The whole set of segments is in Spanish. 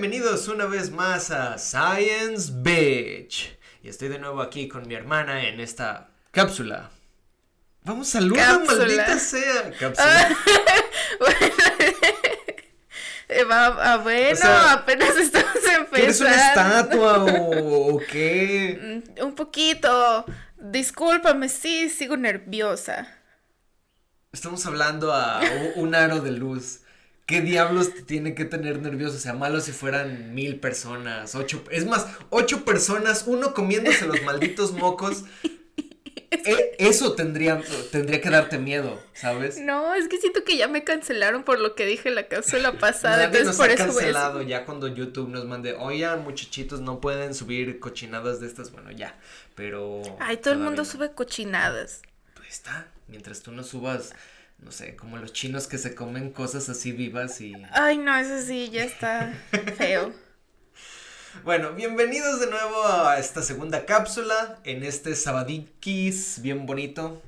bienvenidos una vez más a Science Beach. Y estoy de nuevo aquí con mi hermana en esta cápsula. Vamos, saluda, maldita sea. Cápsula. Ah, bueno, apenas estamos empezando. ¿Eres una estatua o, qué? Mm, un poquito. Discúlpame, sí, sigo nerviosa. Estamos hablando a un aro de luz. ¿Qué diablos te tiene que tener nervioso? O sea, malo si fueran mil personas, ocho, es más, ocho personas, uno comiéndose los malditos mocos. E, eso tendría, tendría que darte miedo, ¿sabes? No, es que siento que ya me cancelaron por lo que dije en la cápsula pasada. Nadie nos ha cancelado ya cuando YouTube nos mande, oye, muchachitos, no pueden subir cochinadas de estas, bueno, ya, pero... Ay, todo el mundo sube cochinadas. Pues está, mientras tú no subas no sé, como los chinos que se comen cosas así vivas y... Ay, no, eso sí, ya está feo. bueno, bienvenidos de nuevo a esta segunda cápsula en este sabadikis bien bonito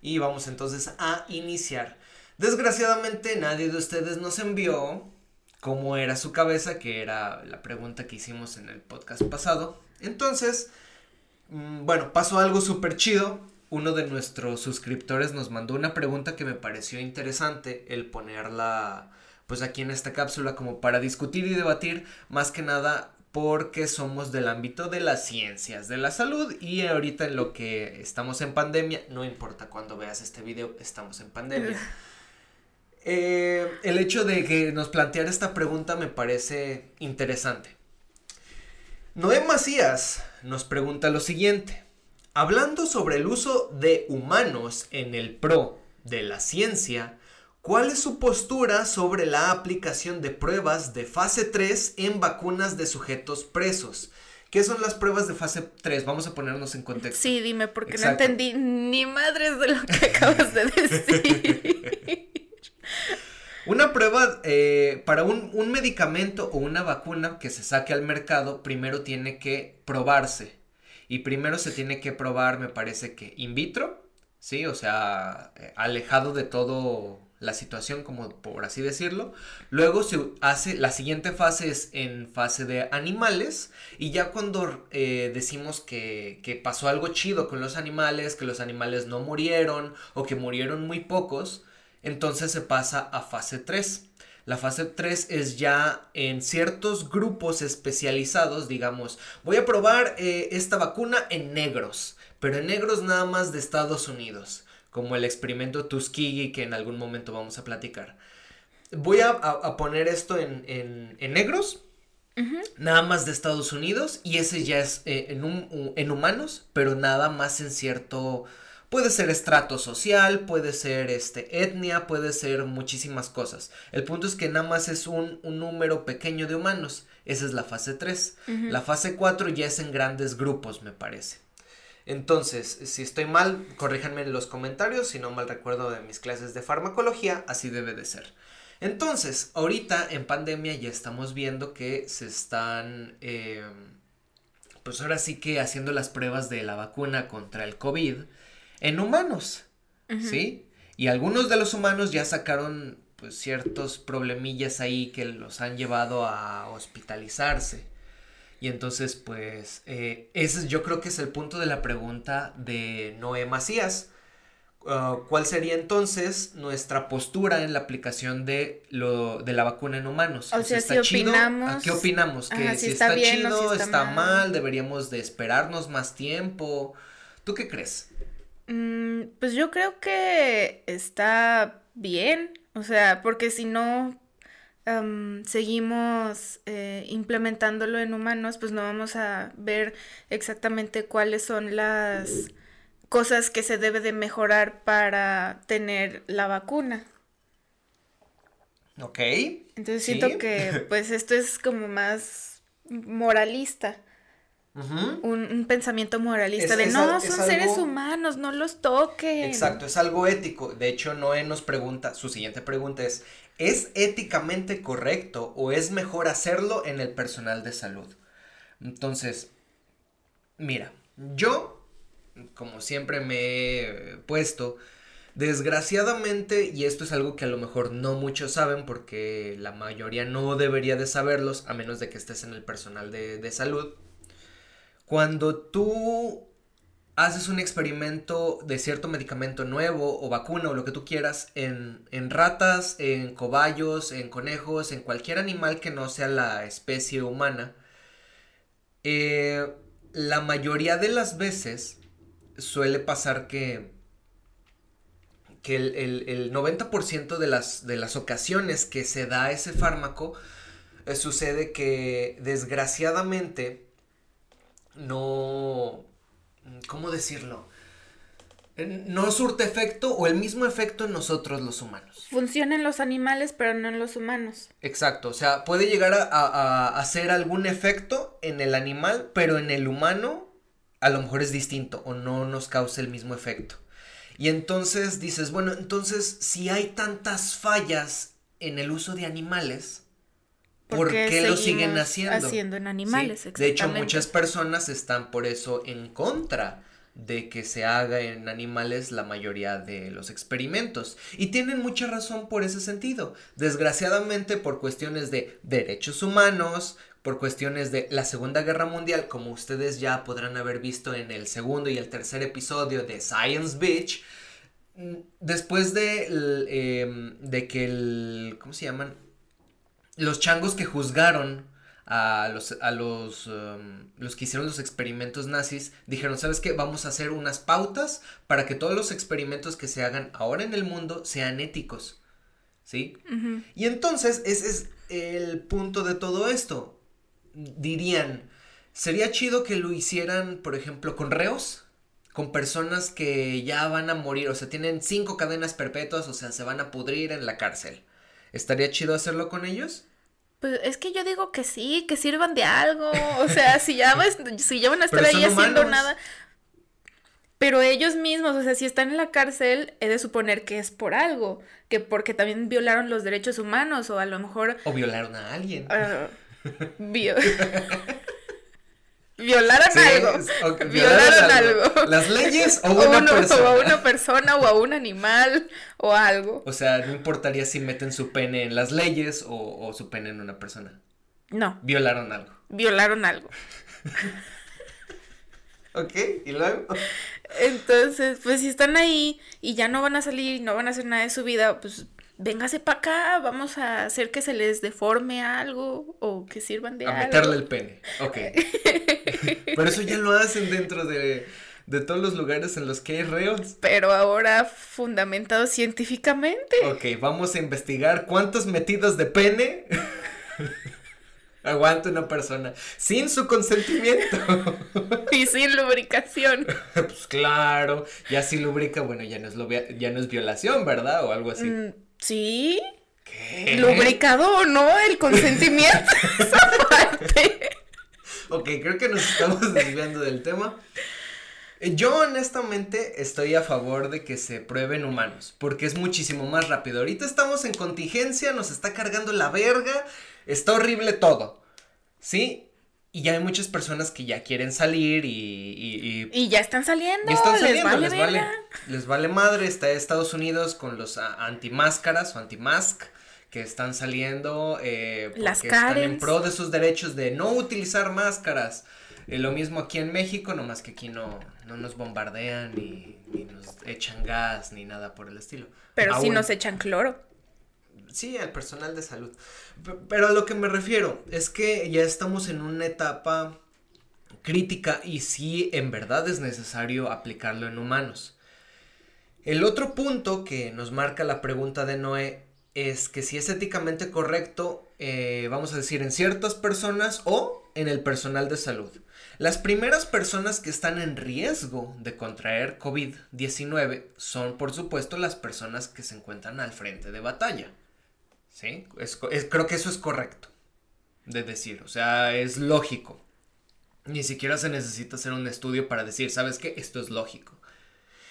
y vamos entonces a iniciar. Desgraciadamente nadie de ustedes nos envió cómo era su cabeza, que era la pregunta que hicimos en el podcast pasado. Entonces, mm, bueno, pasó algo súper chido uno de nuestros suscriptores nos mandó una pregunta que me pareció interesante el ponerla pues aquí en esta cápsula como para discutir y debatir más que nada porque somos del ámbito de las ciencias de la salud y ahorita en lo que estamos en pandemia, no importa cuando veas este video, estamos en pandemia. Eh, el hecho de que nos planteara esta pregunta me parece interesante. Noé Macías nos pregunta lo siguiente. Hablando sobre el uso de humanos en el pro de la ciencia, ¿cuál es su postura sobre la aplicación de pruebas de fase 3 en vacunas de sujetos presos? ¿Qué son las pruebas de fase 3? Vamos a ponernos en contexto. Sí, dime, porque no entendí ni madres de lo que acabas de decir. Una prueba eh, para un, un medicamento o una vacuna que se saque al mercado, primero tiene que probarse y primero se tiene que probar, me parece que in vitro, ¿sí? O sea, eh, alejado de todo la situación, como por así decirlo. Luego se hace, la siguiente fase es en fase de animales. Y ya cuando eh, decimos que, que pasó algo chido con los animales, que los animales no murieron o que murieron muy pocos, entonces se pasa a fase 3. La fase 3 es ya en ciertos grupos especializados, digamos, voy a probar eh, esta vacuna en negros, pero en negros nada más de Estados Unidos, como el experimento Tuskegee que en algún momento vamos a platicar. Voy a, poner esto en, negros, Nada más de Estados Unidos y ese ya es eh, en, en humanos, pero nada más en cierto Puede ser estrato social, puede ser este, etnia, puede ser muchísimas cosas. El punto es que nada más es un, número pequeño de humanos. Esa es la fase 3. La fase 4 ya es en grandes grupos, me parece. Entonces, si estoy mal, corríjanme en los comentarios. Si no mal recuerdo de mis clases de farmacología, así debe de ser. Entonces, ahorita en pandemia ya estamos viendo que se están, em, pues ahora sí que haciendo las pruebas de la vacuna contra el COVID en humanos, ¿sí? Y algunos de los humanos ya sacaron pues ciertos problemillas ahí que los han llevado a hospitalizarse. Y entonces, pues, eh, ese yo creo que es el punto de la pregunta de Noé Macías. Uh, ¿Cuál sería entonces nuestra postura en la aplicación de lo de la vacuna en humanos? O, sea, si opinamos... ¿Qué opinamos? ¿Que si, está, chido, está, mal. deberíamos de esperarnos más tiempo? ¿Tú qué crees? Mm, pues yo creo que está bien, o sea, porque si no seguimos eh, implementándolo en humanos, pues no vamos a ver exactamente cuáles son las cosas que se debe de mejorar para tener la vacuna. Ok. Entonces siento que pues esto es como más moralista un, pensamiento moralista de no, son seres humanos, no los toquen. Exacto, es algo ético. De hecho, Noé nos pregunta, su siguiente pregunta es, ¿es éticamente correcto o es mejor hacerlo en el personal de salud? Entonces, mira, yo, como siempre me he puesto, Desgraciadamente, y esto es algo que a lo mejor no muchos saben porque la mayoría no debería de saberlos a menos de que estés en el personal de, de salud, cuando tú haces un experimento de cierto medicamento nuevo o vacuna o lo que tú quieras en, en, ratas, en cobayos, en conejos, en cualquier animal que no sea la especie humana, eh, la mayoría de las veces suele pasar que que el, 90% de las, de las ocasiones que se da ese fármaco, eh, sucede que desgraciadamente no... ¿Cómo decirlo? No surte efecto o el mismo efecto en nosotros los humanos. Funciona en los animales, pero no en los humanos. Exacto, o sea, puede llegar a, a hacer algún efecto en el animal, pero en el humano a lo mejor es distinto o no nos causa el mismo efecto. Y entonces dices, bueno, entonces si hay tantas fallas en el uso de animales, ¿por qué lo siguen haciendo? Haciendo en animales, De hecho, muchas personas están por eso en contra de que se haga en animales la mayoría de los experimentos. Y tienen mucha razón por ese sentido. Desgraciadamente, por cuestiones de derechos humanos, por cuestiones de la Segunda Guerra Mundial, como ustedes ya podrán haber visto en el segundo y el tercer episodio de Science Beach, mm, después de, em, de que el... ¿Cómo se llaman? Los changos que juzgaron a los, a los, em, los que hicieron los experimentos nazis, dijeron, ¿sabes qué? Vamos a hacer unas pautas para que todos los experimentos que se hagan ahora en el mundo sean éticos. ¿Sí? Y entonces ese es el punto de todo esto dirían, sería chido que lo hicieran, por ejemplo, con reos, con personas que ya van a morir, o sea, tienen cinco cadenas perpetuas, o sea, se van a pudrir en la cárcel. ¿Estaría chido hacerlo con ellos? Pues es que yo digo que sí, que sirvan de algo. O sea, si ya, si ya van a estar ahí haciendo nada. Pero ellos mismos, o sea, si están en la cárcel, he de suponer que es por algo. Que porque también violaron los derechos humanos, o a lo mejor. O violaron a alguien. Ah, violaron algo. violaron, algo. ¿Las leyes o una persona? O a una persona o a un animal o algo. O sea, no importaría si meten su pene en las leyes o, su pene en una persona. No. Violaron algo. Violaron algo. ok, ¿y luego? Entonces, pues si están ahí y ya no van a salir y no van a hacer nada de su vida, pues véngase para acá, vamos a hacer que se les deforme algo o que sirvan de a algo. A meterle el pene, ok. Pero eso ya lo hacen dentro de, de todos los lugares en los que hay reos. Pero ahora fundamentado científicamente. Ok, vamos a investigar cuántos metidos de pene aguanta una persona sin su consentimiento. y sin lubricación. pues claro, ya si lubrica, bueno, ya no es, ya no es violación, ¿verdad? O algo así. Mm, Sí. ¿Qué? Lubricado o no, el consentimiento. esa parte. Ok, creo que nos estamos desviando del tema. Yo honestamente estoy a favor de que se prueben humanos, porque es muchísimo más rápido. Ahorita estamos en contingencia, nos está cargando la verga, está horrible todo. ¿Sí? Y ya hay muchas personas que ya quieren salir y... Y, ya están saliendo. están saliendo, les vale, les vale, madre. Está Estados Unidos con los antimáscaras o antimask que están saliendo eh, Las están en pro de sus derechos de no utilizar máscaras. Eh, lo mismo aquí en México, nomás que aquí no, no nos bombardean ni, nos echan gas ni nada por el estilo. Pero sí nos echan cloro. Sí, al personal de salud. Pero a lo que me refiero es que ya estamos en una etapa crítica y sí, en verdad es necesario aplicarlo en humanos. El otro punto que nos marca la pregunta de Noé es que si es éticamente correcto, eh, vamos a decir, en ciertas personas o en el personal de salud. Las primeras personas que están en riesgo de contraer COVID-19 son, por supuesto, las personas que se encuentran al frente de batalla. ¿Sí? creo que eso es correcto de decir, o sea, es lógico. Ni siquiera se necesita hacer un estudio para decir, ¿sabes qué? Esto es lógico.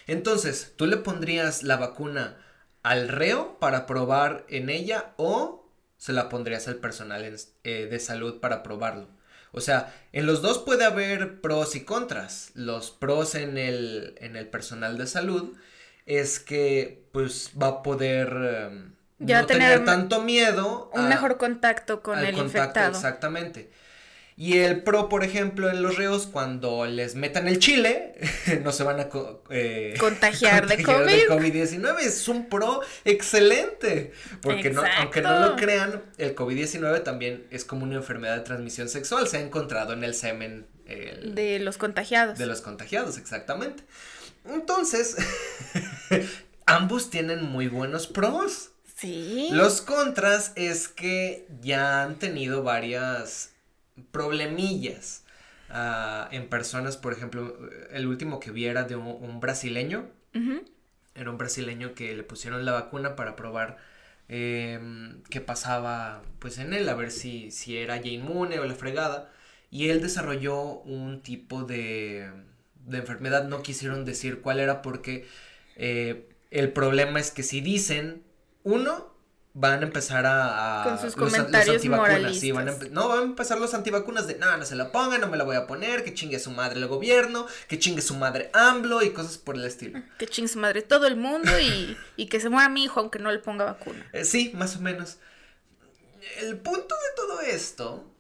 Entonces, ¿tú le pondrías la vacuna al reo para probar en ella o se la pondrías al personal eh, de salud para probarlo? O sea, en los dos puede haber pros y contras. Los pros en el, en el personal de salud es que pues va a poder em, ya no tener, tanto miedo. Un mejor contacto con el infectado. Exactamente. Y el pro, por ejemplo, en los reos, cuando les metan el chile, no se van a eh, contagiar, de COVID. 19 Es un pro excelente. Porque no, aunque no lo crean, el COVID-19 también es como una enfermedad de transmisión sexual. Se ha encontrado en el semen. de los contagiados. De los contagiados, exactamente. Entonces, ambos tienen muy buenos pros. Sí. Los contras es que ya han tenido varias problemillas uh, en personas, por ejemplo, el último que vi era de un, brasileño. Era un brasileño que le pusieron la vacuna para probar eh, qué pasaba pues en él, a ver si, si era ya inmune o la fregada. Y él desarrolló un tipo de, de enfermedad, no quisieron decir cuál era porque eh, el problema es que si dicen uno, van a empezar a... Con sus comentarios antivacunas, sí, van a no, van a empezar los antivacunas de, no, no se la pongan, no me la voy a poner, que chingue su madre el gobierno, que chingue su madre AMLO y cosas por el estilo. Que chingue su madre todo el mundo y, y que se muera mi hijo aunque no le ponga vacuna. Eh, sí, más o menos. El punto de todo esto,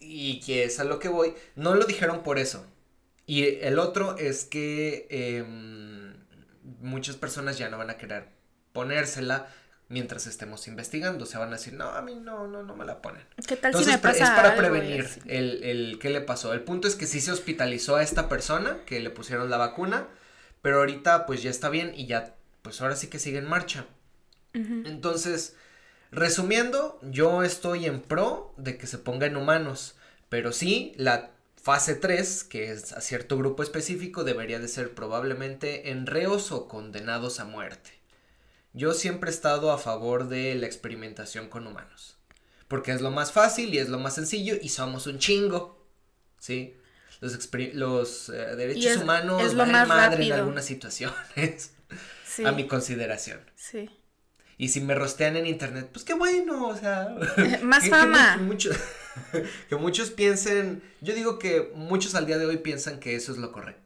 y que es a lo que voy, no lo dijeron por eso. Y el otro es que em, muchas personas ya no van a querer ponérsela mientras estemos investigando. Se van a decir, no, a mí no, no, no me la ponen. ¿Qué tal si me pasa Es para prevenir el, el qué le pasó. El punto es que sí se hospitalizó a esta persona, que le pusieron la vacuna, pero ahorita pues ya está bien y ya, pues ahora sí que sigue en marcha. Entonces, resumiendo, yo estoy en pro de que se ponga en humanos, pero sí, la fase 3, que es a cierto grupo específico, debería de ser probablemente en reos o condenados a muerte. Yo siempre he estado a favor de la experimentación con humanos. Porque es lo más fácil y es lo más sencillo y somos un chingo. ¿Sí? Los, los eh, derechos humanos es lo más madre en algunas situaciones. A mi consideración. Sí. Y si me rostean en internet, pues qué bueno, o sea. Más fama. que muchos piensen. Yo digo que muchos al día de hoy piensan que eso es lo correcto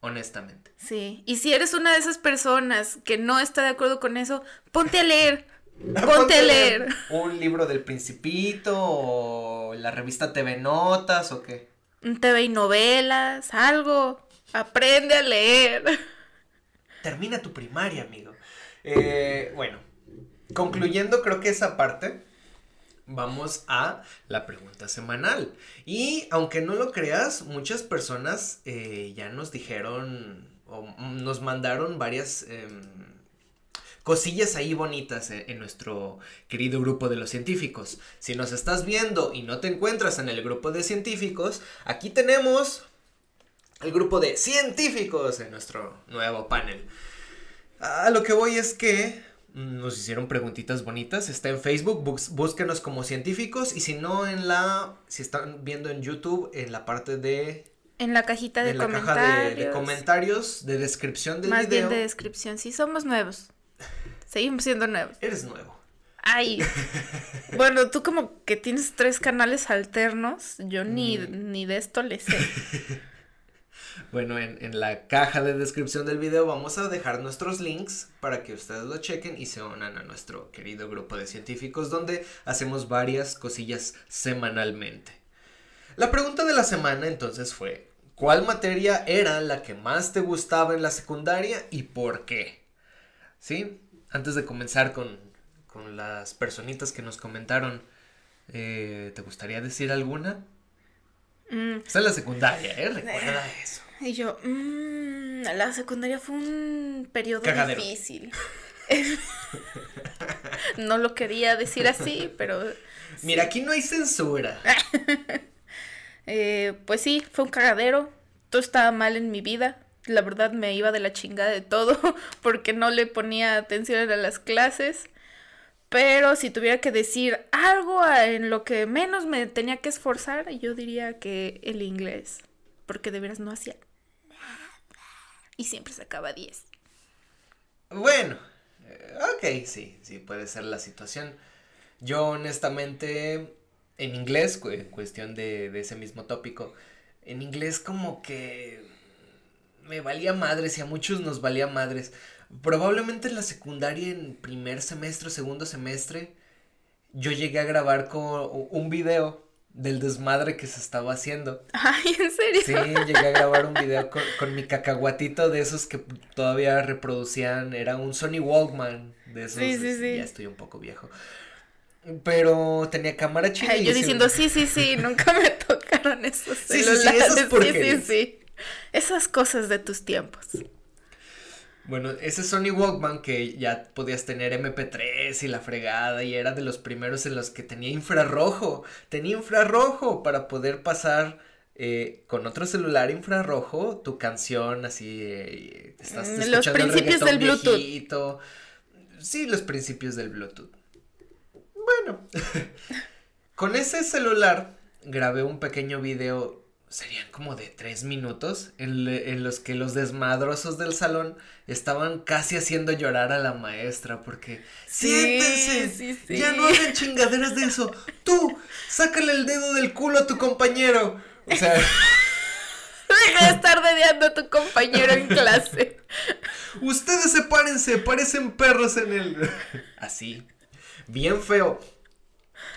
honestamente. Sí, y si eres una de esas personas que no está de acuerdo con eso, ponte a leer. Ponte, a leer. Un libro del Principito o la revista TV Notas o qué. TV y novelas, algo. Aprende a leer. Termina tu primaria, amigo. Eh, bueno, concluyendo creo que esa parte, vamos a la pregunta semanal. Y aunque no lo creas, muchas personas eh, ya nos dijeron o nos mandaron varias em, cosillas ahí bonitas en, nuestro querido grupo de los científicos. Si nos estás viendo y no te encuentras en el grupo de científicos, aquí tenemos el grupo de científicos en nuestro nuevo panel. A lo que voy es que nos hicieron preguntitas bonitas. Está en Facebook, búsquenos como científicos. Y si no, en la. Si están viendo en YouTube, en la parte de. En la cajita de en la comentarios. Caja de, comentarios, de descripción del Más video. bien de descripción. Sí, somos nuevos. Seguimos siendo nuevos. Eres nuevo. Ay. bueno, tú como que tienes tres canales alternos. Yo ni, mm. ni de esto le sé. Bueno, en, la caja de descripción del video vamos a dejar nuestros links para que ustedes lo chequen y se unan a nuestro querido grupo de científicos donde hacemos varias cosillas semanalmente. La pregunta de la semana entonces fue, ¿cuál materia era la que más te gustaba en la secundaria y por qué? ¿Sí? Antes de comenzar con, con las personitas que nos comentaron, eh, ¿te gustaría decir alguna? Mm. Está en la secundaria, ¿eh? Recuerda eso. Y yo, mmm, la secundaria fue un periodo difícil. no lo quería decir así, pero... Mira, aquí no hay censura. Eh, pues sí, fue un cagadero. Todo estaba mal en mi vida. La verdad me iba de la chingada de todo porque no le ponía atención a las clases. Pero si tuviera que decir algo en lo que menos me tenía que esforzar, yo diría que el inglés. Porque de veras no hacía y siempre sacaba 10. Bueno, eh, ok, sí, sí, puede ser la situación. Yo honestamente, en inglés, en cuestión de, ese mismo tópico, en inglés como que me valía madres y a muchos nos valía madres. Probablemente en la secundaria, en primer semestre, segundo semestre, yo llegué a grabar con un video del desmadre que se estaba haciendo. Ay, ¿en serio? Sí, llegué a grabar un video con, mi cacahuatito de esos que todavía reproducían, era un Sony Walkman de esos. Sí, sí, sí. Ya estoy un poco viejo. Pero tenía cámara chida. yo diciendo, sí, sí, sí, nunca me tocaron esos celulares. Sí, sí, sí, sí, sí. Esas cosas de tus tiempos. Bueno, ese Sony Walkman que ya podías tener MP3 y la fregada y era de los primeros en los que tenía infrarrojo. Tenía infrarrojo para poder pasar eh, con otro celular infrarrojo tu canción así. Eh, estás mm, los principios del Bluetooth. Sí, los principios del Bluetooth. Bueno, con ese celular grabé un pequeño video serían como de tres minutos en, los que los desmadrosos del salón estaban casi haciendo llorar a la maestra porque siéntense, ya no hagan chingaderas de eso, tú, sácale el dedo del culo a tu compañero, o sea... Deja de estar dedeando a tu compañero en clase. Ustedes sepárense, parecen perros en el... Así, bien feo.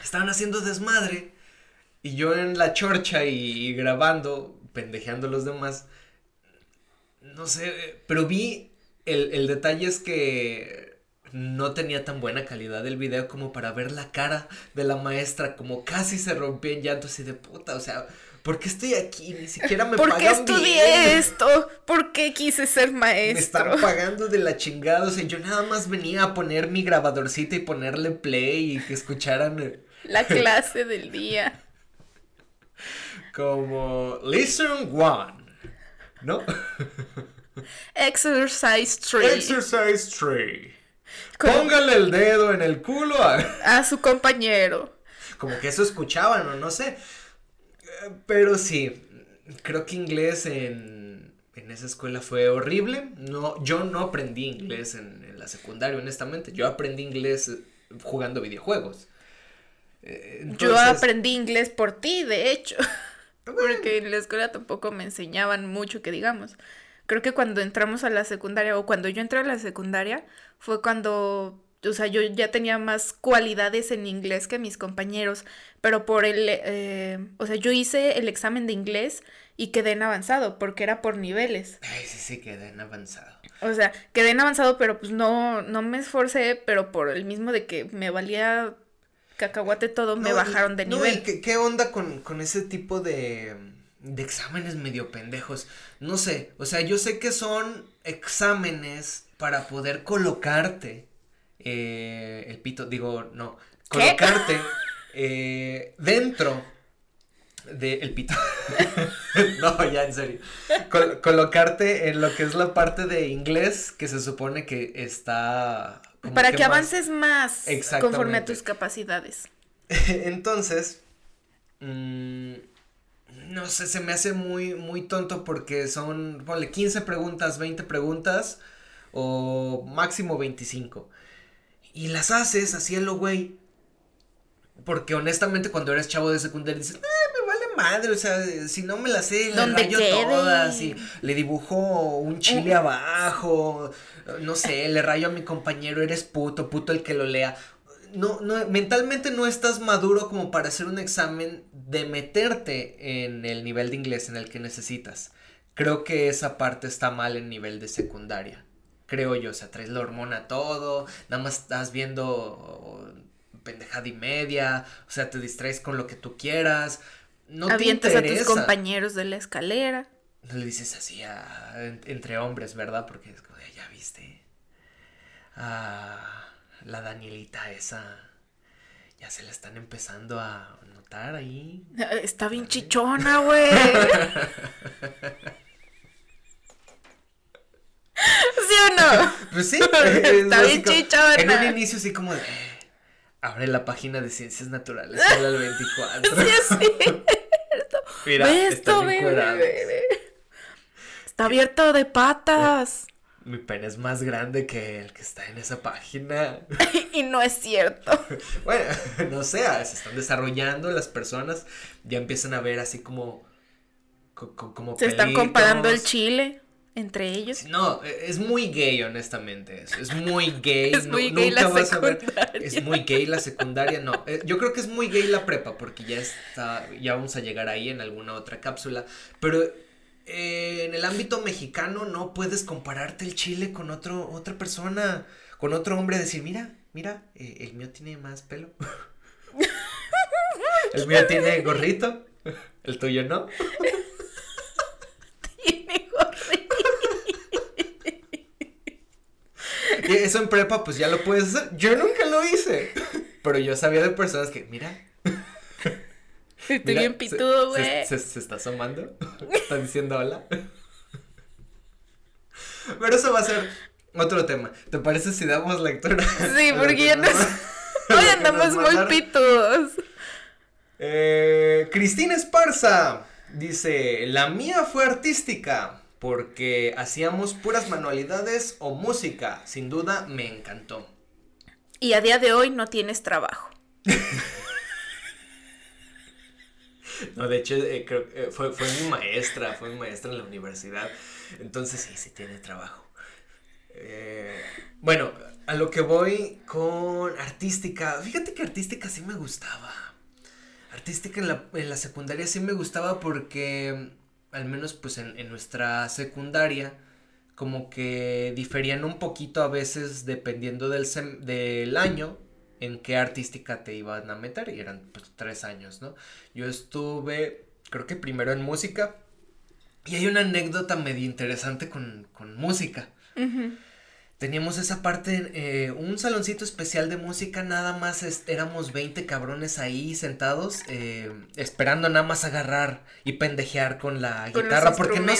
Estaban haciendo desmadre y yo en la chorcha y, grabando, pendejeando a los demás. No sé, pero vi el, el detalle es que no tenía tan buena calidad el video como para ver la cara de la maestra, como casi se rompía en llanto así de puta, o sea, ¿por qué estoy aquí? Ni siquiera me ¿Por qué estudié esto? ¿Por qué quise ser maestro? Me están pagando de la chingada, o sea, yo nada más venía a poner mi grabadorcita y ponerle play y que escucharan la clase del día como Listen One, ¿no? Exercise Tree. Exercise Tree. Póngale el dedo en el culo a... su compañero. Como que eso escuchaban o no sé. Pero sí, creo que inglés en, en esa escuela fue horrible. No, yo no aprendí inglés en, en la secundaria, honestamente. Yo aprendí inglés jugando videojuegos. Yo aprendí inglés por ti, de hecho. Porque en la escuela tampoco me enseñaban mucho que digamos. Creo que cuando entramos a la secundaria o cuando yo entré a la secundaria fue cuando, o sea, yo ya tenía más cualidades en inglés que mis compañeros, pero por el, eh, o sea, yo hice el examen de inglés y quedé en avanzado porque era por niveles. Ay, sí, sí, quedé en avanzado. O sea, quedé en avanzado, pero pues no, no me esforcé, pero por el mismo de que me valía cacahuate todo, me bajaron de nivel. ¿qué, onda con, ese tipo de, de exámenes medio pendejos? No sé, o sea, yo sé que son exámenes para poder colocarte eh, el pito, digo, no, colocarte eh, dentro de el pito. no, ya en serio. colocarte en lo que es la parte de inglés que se supone que está para que, avances más conforme a tus capacidades. Entonces, mm, no sé, se me hace muy, muy tonto porque son, ponle 15 preguntas, 20 preguntas o máximo 25. Y las haces así lo güey. Porque honestamente cuando eres chavo de secundaria dices, eh, vale madre, o sea, si no me las sé, le rayo todas y le dibujo un chile abajo, no sé, le rayo a mi compañero, eres puto, puto el que lo lea. No, no, mentalmente no estás maduro como para hacer un examen de meterte en el nivel de inglés en el que necesitas. Creo que esa parte está mal en nivel de secundaria. Creo yo, o sea, traes la hormona todo, nada más estás viendo pendejada y media, o sea, te distraes con lo que tú quieras. No Avientas a tus compañeros de la escalera. No le dices así a, entre hombres, ¿verdad? Porque es como, ya viste. Ah, la Danielita esa. Ya se la están empezando a notar ahí. Está bien chichona, güey. ¿Sí o no? Pues sí. Está bien chichona. En un inicio así como de Abre la página de Ciencias Naturales, el 24. sí, es Mira, esto, está Está abierto de patas. Mi pene es más grande que el que está en esa página. y no es cierto. bueno, no sé, se están desarrollando las personas, ya empiezan a ver así como... como se están comparando el chile. Entre ellos. No, e, es muy gay, honestamente. Eso. Es muy gay. es muy gay la secundaria. es muy gay la secundaria, no. Eh, yo creo que es muy gay la prepa, porque ya está, ya vamos a llegar ahí en alguna otra cápsula. Pero eh, en el ámbito mexicano no puedes compararte el chile con otro, otra persona, con otro hombre, decir, mira, mira, eh, el mío tiene más pelo. el mío tiene gorrito, el tuyo no. Eso en prepa, pues ya lo puedes hacer. Yo nunca lo hice. Pero yo sabía de personas que, mira. Estoy bien pitudo, güey. Se, está asomando. Está diciendo hola. Pero eso va a ser otro tema. ¿Te parece si damos lectura? Sí, porque ya nos... Hoy andamos muy pitudos. Eh, Cristina Esparza dice: La mía fue artística porque hacíamos puras manualidades o música. Sin duda me encantó. Y a día de hoy no tienes trabajo. no, de hecho, eh, creo, eh, fue, fue mi maestra, fue mi maestra en la universidad. Entonces sí, sí tiene trabajo. Eh, bueno, a lo que voy con artística. Fíjate que artística sí me gustaba. Artística en la, en la secundaria sí me gustaba porque al menos pues en, nuestra secundaria, como que diferían un poquito a veces dependiendo del, del año en qué artística te iban a meter y eran pues tres años, ¿no? Yo estuve, creo que primero en música y hay una anécdota medio interesante con, con música teníamos esa parte, eh, un saloncito especial de música, nada más éramos 20 cabrones ahí sentados, eh, esperando nada más agarrar y pendejear con la guitarra, porque no,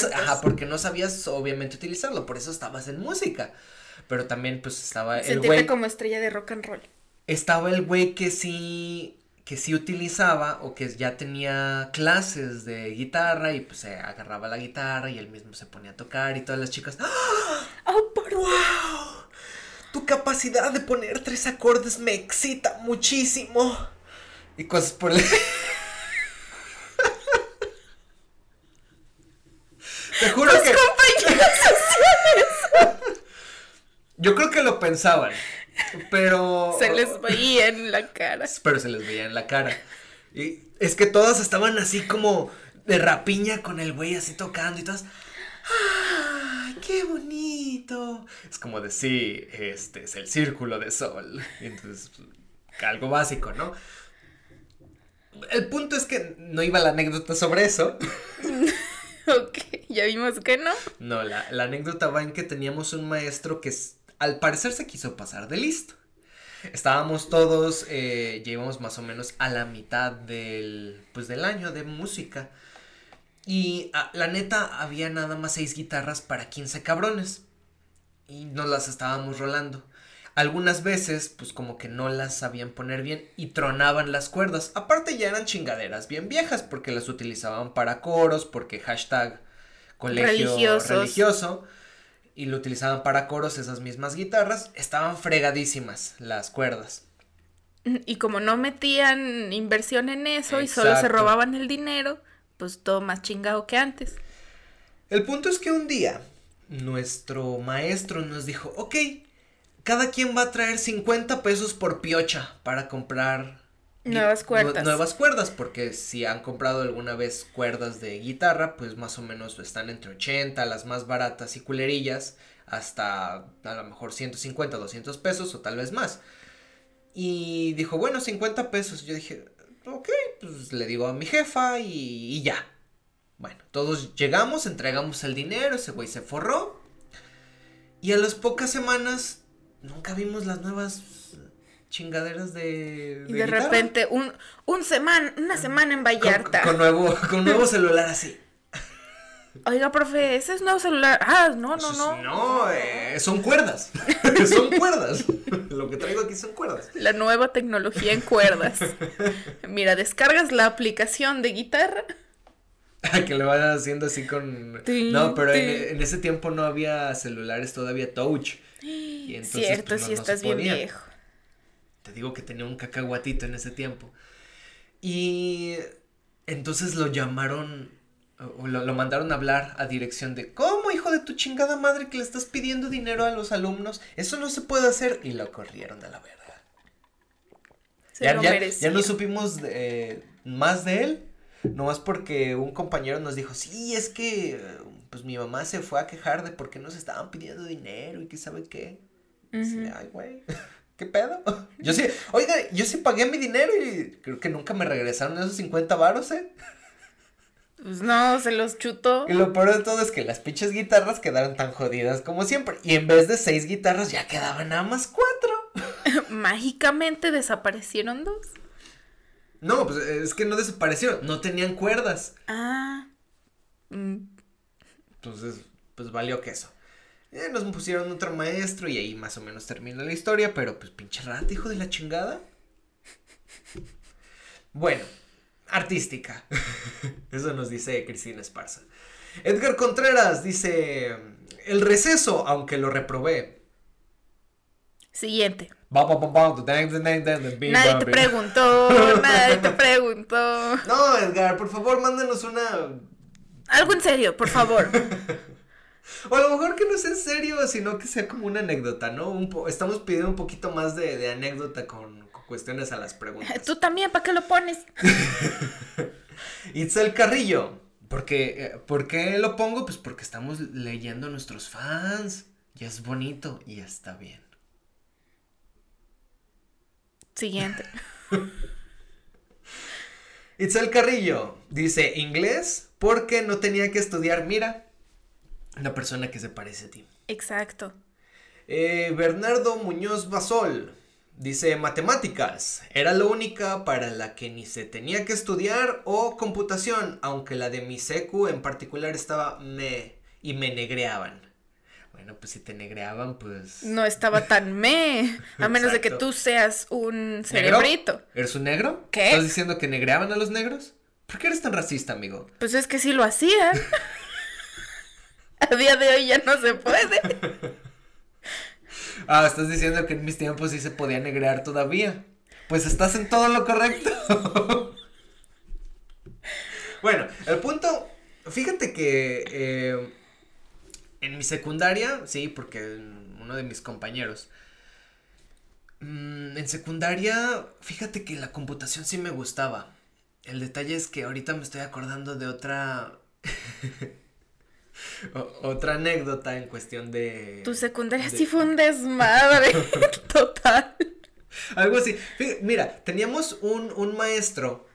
porque no sabías obviamente utilizarlo, por eso estabas en música. Pero también pues estaba el güey... como estrella de rock and roll. Estaba el güey que sí que sí utilizaba o que ya tenía clases de guitarra y pues se agarraba la guitarra y él mismo se ponía a tocar y todas las chicas ¡Ah! ¡Oh, por wow! Tu capacidad de poner tres acordes me excita muchísimo. Y cosas por el... Te juro que... Yo creo que lo pensaban. Pero. Se les veía en la cara. Pero se les veía en la cara. Y es que todas estaban así como de rapiña con el güey así tocando y todas. ¡Ay, qué bonito! Es como decir, este es el círculo de sol. Entonces, algo básico, ¿no? El punto es que no iba la anécdota sobre eso. ok, ya vimos que no. No, la, la anécdota va en que teníamos un maestro que al parecer se quiso pasar de listo. Estábamos todos, eh, llevamos más o menos a la mitad del, pues, del año de música. Y ah, la neta, había nada más seis guitarras para 15 cabrones. Y nos las estábamos rolando. Algunas veces, pues como que no las sabían poner bien y tronaban las cuerdas. Aparte ya eran chingaderas bien viejas porque las utilizaban para coros, porque hashtag colegio religioso y lo utilizaban para coros esas mismas guitarras, estaban fregadísimas las cuerdas. Y como no metían inversión en eso y solo se robaban el dinero, pues todo más chingado que antes. El punto es que un día nuestro maestro nos dijo, ok, cada quien va a traer 50 pesos por piocha para comprar Nuevas cuerdas. nuevas cuerdas, porque si han comprado alguna vez cuerdas de guitarra, pues más o menos están entre 80, las más baratas y culerillas, hasta a lo mejor 150, 200 pesos o tal vez más. Y dijo, bueno, 50 pesos. Yo dije, ok, pues le digo a mi jefa y, y ya. Bueno, todos llegamos, entregamos el dinero, ese güey se forró. Y a las pocas semanas nunca vimos las nuevas chingaderas de, y de repente un, un semana una semana en Vallarta con, nuevo con nuevo celular así Oiga, profe, ese es nuevo celular. Ah, no, no, no. No, eh, son cuerdas. son cuerdas. Lo que traigo aquí son cuerdas. La nueva tecnología en cuerdas. Mira, descargas la aplicación de guitarra. que le van haciendo así con. no, pero en, ese tiempo no había celulares todavía touch. Y entonces, Cierto, pues, si estás bien viejo. Te digo que tenía un cacahuatito en ese tiempo. Y entonces lo llamaron lo, lo, mandaron a hablar a dirección de, ¿cómo, hijo de tu chingada madre, que le estás pidiendo dinero a los alumnos? Eso no se puede hacer. Y lo corrieron a la verga. ya, ya, ya, no supimos eh, más de él. Nomás porque un compañero nos dijo, sí, es que pues mi mamá se fue a quejar de por qué nos estaban pidiendo dinero y que sabe qué. Ay, güey, ¿qué pedo? Yo sí, oiga, yo sí pagué mi dinero y creo que nunca me regresaron esos 50 varos, ¿eh? Pues no, se los chutó. Y lo peor de todo es que las pinches guitarras quedaron tan jodidas como siempre. Y en vez de seis guitarras ya quedaban nada más cuatro. Mágicamente desaparecieron dos. No, pues es que no desaparecieron, no tenían cuerdas. Ah. Mm. Entonces, pues valió queso. Eh, nos pusieron otro maestro y ahí más o menos termina la historia, pero pues pinche rata, hijo de la chingada. Bueno, artística. Eso nos dice Cristina Esparza. Edgar Contreras dice, el receso, aunque lo reprobé. Siguiente. Nadie te preguntó, nadie te preguntó. No, Edgar, por favor, mándenos una... Algo en serio, por favor. o a lo mejor que no sea en serio, sino que sea como una anécdota, ¿no? estamos pidiendo un poquito más de, anécdota con, cuestiones a las preguntas. Tú también, ¿para qué lo pones? Itzel Carrillo. Porque, eh, ¿Por qué lo pongo? Pues porque estamos leyendo a nuestros fans. Y es bonito y está bien. Siguiente. Itzel Carrillo dice inglés porque no tenía que estudiar, mira, una persona que se parece a ti. Exacto. Eh, Bernardo Muñoz Basol dice matemáticas, era la única para la que ni se tenía que estudiar o computación, aunque la de mi secu en particular estaba me y me negreaban. Bueno, pues si te negreaban, pues. No estaba tan me. A menos de que tú seas un cerebrito. ¿Eres un negro? ¿Qué? ¿Estás diciendo que negreaban a los negros? ¿Por qué eres tan racista, amigo? Pues es que sí lo hacían. a día de hoy ya no se puede. ah, estás diciendo que en mis tiempos sí se podía negrear todavía. Pues estás en todo lo correcto. bueno, el punto. Fíjate que. Eh, en mi secundaria, sí, porque uno de mis compañeros. Mm, en secundaria, fíjate que la computación sí me gustaba. El detalle es que ahorita me estoy acordando de otra. otra anécdota en cuestión de. Tu secundaria sí fue un desmadre. Total. Algo así. Mira, teníamos un, un maestro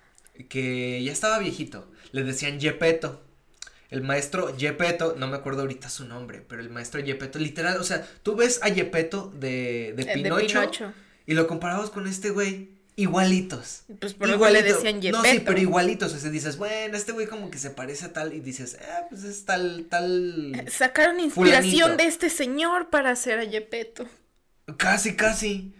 que ya estaba viejito. Le decían Yepeto el maestro Yepeto, no me acuerdo ahorita su nombre, pero el maestro Yepeto, literal, o sea, tú ves a Yepeto de, de, Pinocho, y lo comparabas con este güey, igualitos. Pues por le decían Yepeto. No, sí, pero igualitos, o sea, dices, bueno, este güey como que se parece a tal, y dices, ah, pues es tal, tal. Eh, sacaron inspiración de este señor para hacer a Yepeto. Casi, casi.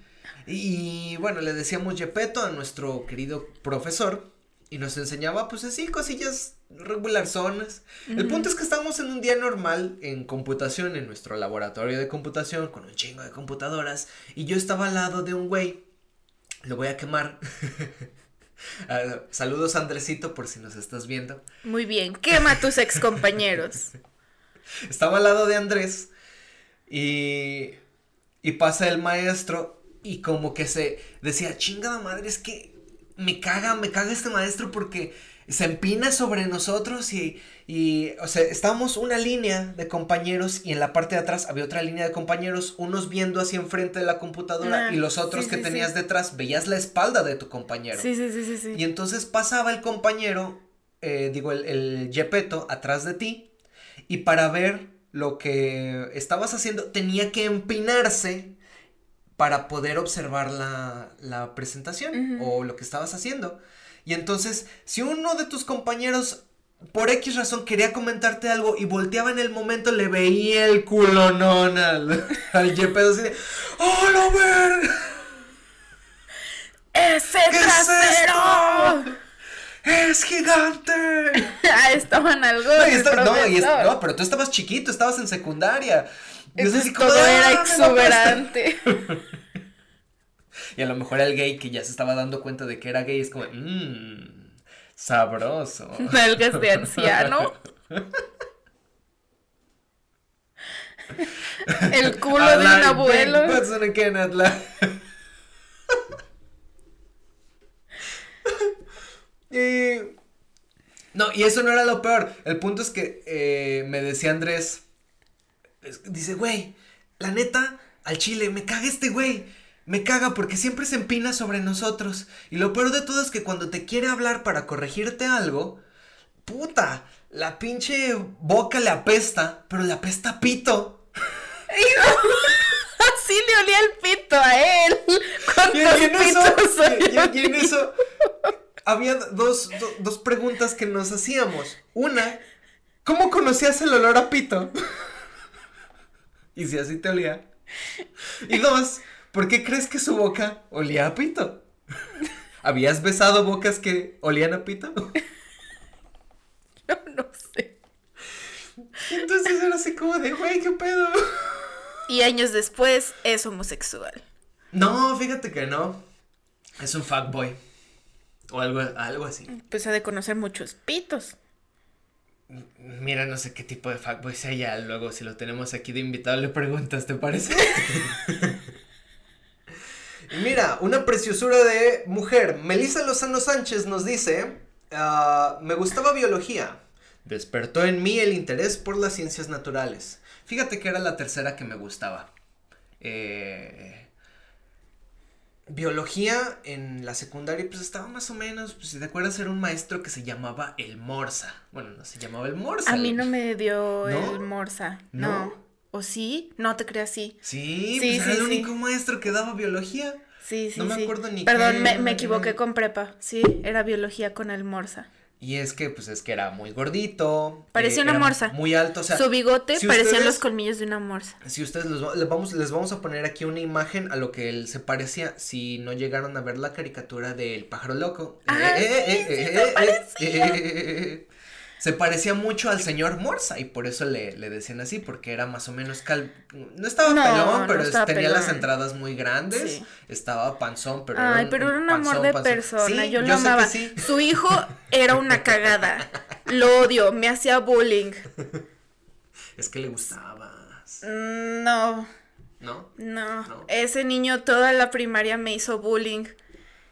Y bueno, le decíamos Yepeto a nuestro querido profesor, y nos enseñaba, pues así, cosillas regular zonas. El punto es que estábamos en un día normal en computación, en nuestro laboratorio de computación, con un chingo de computadoras, y yo estaba al lado de un güey. Lo voy a quemar. Ah, saludos Andresito por si nos estás viendo. Muy bien, quema a tus ex compañeros. estaba al lado de Andrés y, y pasa el maestro y como que se decía, chingada madre, es que me caga, me caga este maestro porque se empina sobre nosotros y, y, o sea, estábamos una línea de compañeros y en la parte de atrás había otra línea de compañeros, unos viendo hacia enfrente de la computadora ah, y los otros que tenías detrás, veías la espalda de tu compañero. Sí, sí, sí, sí. sí. Y entonces pasaba el compañero, eh, digo, el, el Yepeto atrás de ti y para ver lo que estabas haciendo tenía que empinarse para poder observar la, la presentación o lo que estabas haciendo. Y entonces, si uno de tus compañeros por X razón quería comentarte algo y volteaba en el momento, le veía el culonón al, al Yepedo así de, ¡Oh, no ver! ¡Ese trasero! ¡Es gigante! ah, estaban algo. No, no, pero tú estabas chiquito, estabas en secundaria. Entonces, todo era ah, exuberante. Y a lo mejor el gay que ya se estaba dando cuenta de que era gay es como, mmm, Sabroso. Nalgas de anciano. El culo de un abuelo. y... No, y eso no era lo peor. El punto es que eh, me decía Andrés. Dice, güey, la neta, al chile, me caga este güey. Me caga porque siempre se empina sobre nosotros. Y lo peor de todo es que cuando te quiere hablar para corregirte algo, puta, la pinche boca le apesta, pero le apesta pito. Así le olía el pito a él. Y, en eso, y, en eso había dos, dos preguntas que nos hacíamos. Una, ¿cómo conocías el olor a pito? y si así te olía. Y dos, ¿por qué crees que su boca olía a pito? ¿Habías besado bocas que olían a pito? Yo no sé. Entonces era así como de, güey, ¿qué pedo? Y años después es homosexual. No, fíjate que no. Es un fuckboy. O algo, algo así. Pues ha de conocer muchos pitos. Mira, no sé qué tipo de fuckboy sea ya. Luego, si lo tenemos aquí de invitado, le preguntas, ¿te parece? Mira, una preciosura de mujer. Melissa Lozano Sánchez nos dice: ah, Me gustaba biología. Despertó en mí el interés por las ciencias naturales. Fíjate que era la tercera que me gustaba. Eh, biología en la secundaria, pues estaba más o menos, pues si te acuerdas, era un maestro que se llamaba el Morsa. Bueno, no se llamaba el Morsa. A mí no me dio el Morsa. No. ¿O sí? No te creas sí. Sí, pues era el único maestro que daba biología. Sí, sí. No me acuerdo ni Perdón, me, me equivoqué con prepa. Sí, era biología con el Morsa. Y es que, pues, es que era muy gordito. Parecía una morsa. Muy alto, o sea. Su bigote parecían los colmillos de una morsa. Si ustedes les vamos, les vamos a poner aquí una imagen a lo que él se parecía si no llegaron a ver la caricatura del pájaro loco. se parecía mucho al señor Morsa y por eso le, le decían así, porque era más o menos cal... No estaba pelón, pero tenía las entradas muy grandes, estaba panzón, pero Ay, pero era un amor de persona, yo lo amaba. Su hijo era una cagada, lo odio, me hacía bullying. Es que le gustaba. Mm, no. ¿No? No. Ese niño toda la primaria me hizo bullying.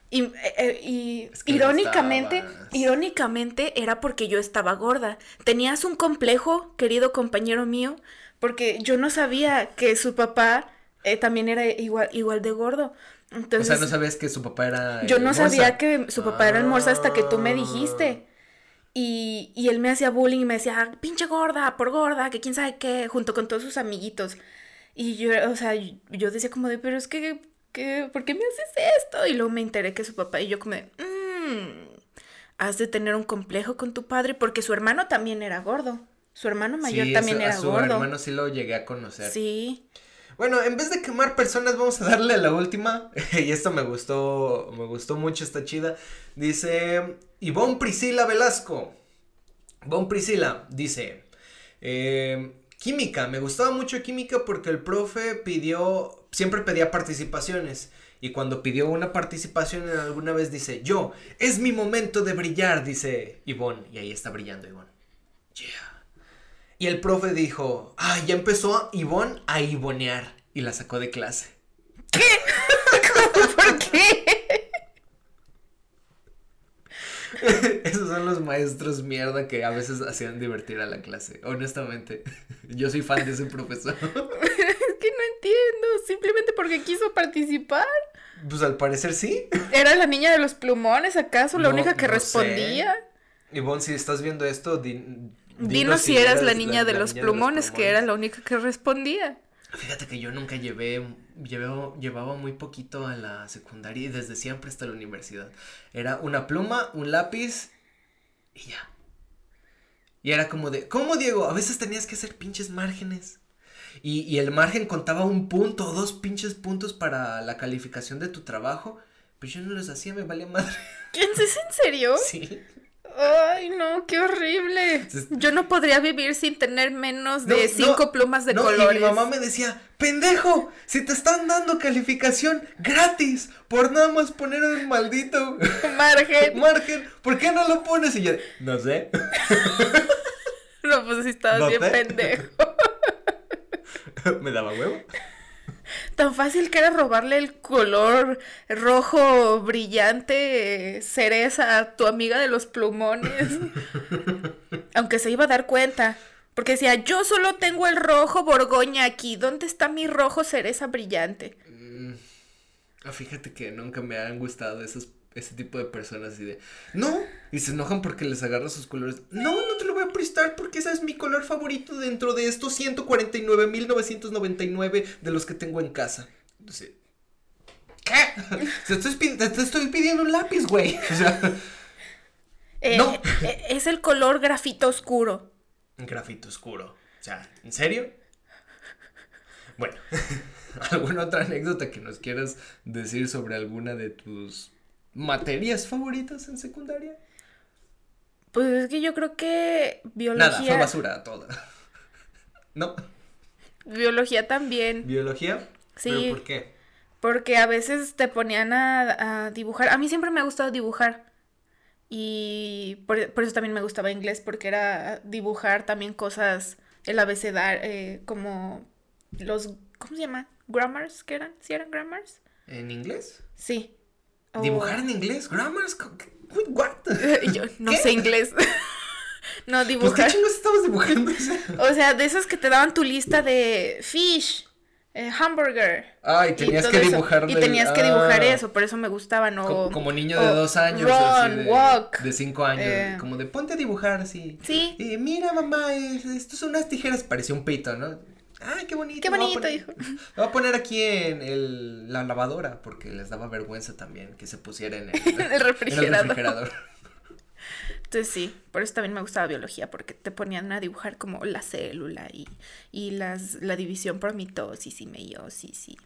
Y, eh, eh, irónicamente, irónicamente era porque yo estaba gorda. Tenías un complejo, querido compañero mío, porque yo no sabía que su papá eh, también era igual, igual de gordo. Entonces, o sea, no sabías que su papá era. Yo no sabía que su papá era el morsa hasta que tú me dijiste. Y, y él me hacía bullying y me decía, pinche gorda, por gorda, que quién sabe qué, junto con todos sus amiguitos. Y yo, o sea, yo decía como de, pero es que ¿por qué me haces esto? Y luego me enteré que su papá y yo como, mmm, has de tener un complejo con tu padre porque su hermano también era gordo. Su hermano mayor también era gordo. Su hermano sí lo llegué a conocer. Sí. Bueno, en vez de quemar personas, vamos a darle la última. y esto me gustó, me gustó mucho, está chida. Dice Ivonne Priscila Velasco. Ivonne Priscila dice, eh, química, me gustaba mucho química porque el profe pidió siempre pedía participaciones. Y cuando pidió una participación en alguna vez dice, yo, es mi momento de brillar, dice Ivonne. Y ahí está brillando Ivonne. Yeah. Y el profe dijo, ah, ya empezó Ivonne a ivonear. Y la sacó de clase. ¿Qué? ¿Por qué? Esos son los maestros mierda que a veces hacían divertir a la clase. Honestamente, yo soy fan de ese profesor. Entiendo, simplemente porque quiso participar. Pues al parecer sí. ¿Era la niña de los plumones acaso? La única que respondía. Y Ivonne, si estás viendo esto, dinos, si, eras, la niña, de, los plumones, que era la única que respondía. Fíjate que yo nunca llevé, llevaba muy poquito a la secundaria y desde siempre hasta la universidad. Era una pluma, un lápiz y ya. Y era como de, ¿cómo Diego? A veces tenías que hacer pinches márgenes. Y, y el margen contaba un punto o dos pinches puntos para la calificación de tu trabajo. Pero yo no los hacía, me valía madre. ¿Es en serio? Sí. Ay, no, qué horrible. Yo no podría vivir sin tener menos de cinco plumas de no, Y mi mamá me decía, pendejo, si te están dando calificación gratis por nada más poner un maldito margen. margen, ¿por qué no lo pones? Y yo, no sé. no, pues si estabas bien pendejo. me daba huevo. Tan fácil que era robarle el color rojo brillante cereza a tu amiga de los plumones. Aunque se iba a dar cuenta. Porque decía, yo solo tengo el rojo Borgoña aquí. ¿Dónde está mi rojo cereza brillante? Mm, ah, fíjate que nunca me han gustado esos ese tipo de personas y de, no, y se enojan porque les agarra sus colores. No, no te lo voy a porque ese es mi color favorito dentro de estos 149.999 de los que tengo en casa. Entonces, ¿qué? te, estoy, pidiendo un lápiz, güey. O sea, eh, no. Eh, es el color grafito oscuro. Grafito oscuro. O sea, ¿en serio? Bueno, ¿alguna otra anécdota que nos quieras decir sobre alguna de tus materias favoritas en secundaria? Pues es que yo creo que biología. Nada, fue basura toda. ¿No? Biología también. ¿Biología? Sí. ¿Pero por qué? Porque a veces te ponían a, dibujar. A mí siempre me ha gustado dibujar. Y por, eso también me gustaba inglés, porque era dibujar también cosas, el abecedario, eh, como los, ¿cómo se llama? ¿Grammars? ¿Qué eran? ¿Sí eran grammars? ¿En inglés? Sí. ¿Dibujar en inglés? ¿Grammars? ¿What? Yo no sé inglés. no, dibujar. ¿Pues qué estabas dibujando? o sea, de esos que te daban tu lista de fish, eh, hamburger. Ah, y tenías que dibujar. Y tenías que dibujar ah. eso, por eso me gustaba, ¿no? Como, niño de dos años. Run, de, walk. De cinco años. Eh. como de ponte a dibujar así. Sí. Y mira, mamá, esto son unas tijeras. Parecía un pito, ¿no? ¡Ay, qué bonito! ¡Qué bonito, hijo! Lo voy a poner aquí en el, la lavadora porque les daba vergüenza también que se pusiera en el, refrigerador. Entonces sí, por eso también me gustaba biología, porque te ponían a dibujar como la célula y, y las, la división por mitosis y meiosis y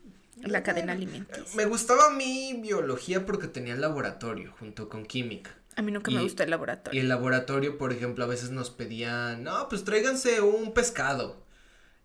la cadena alimenticia. Me gustaba a mí biología porque tenía el laboratorio junto con química. A mí nunca me gustó el laboratorio. Y el laboratorio, por ejemplo, a veces nos pedían, no, pues tráiganse un pescado.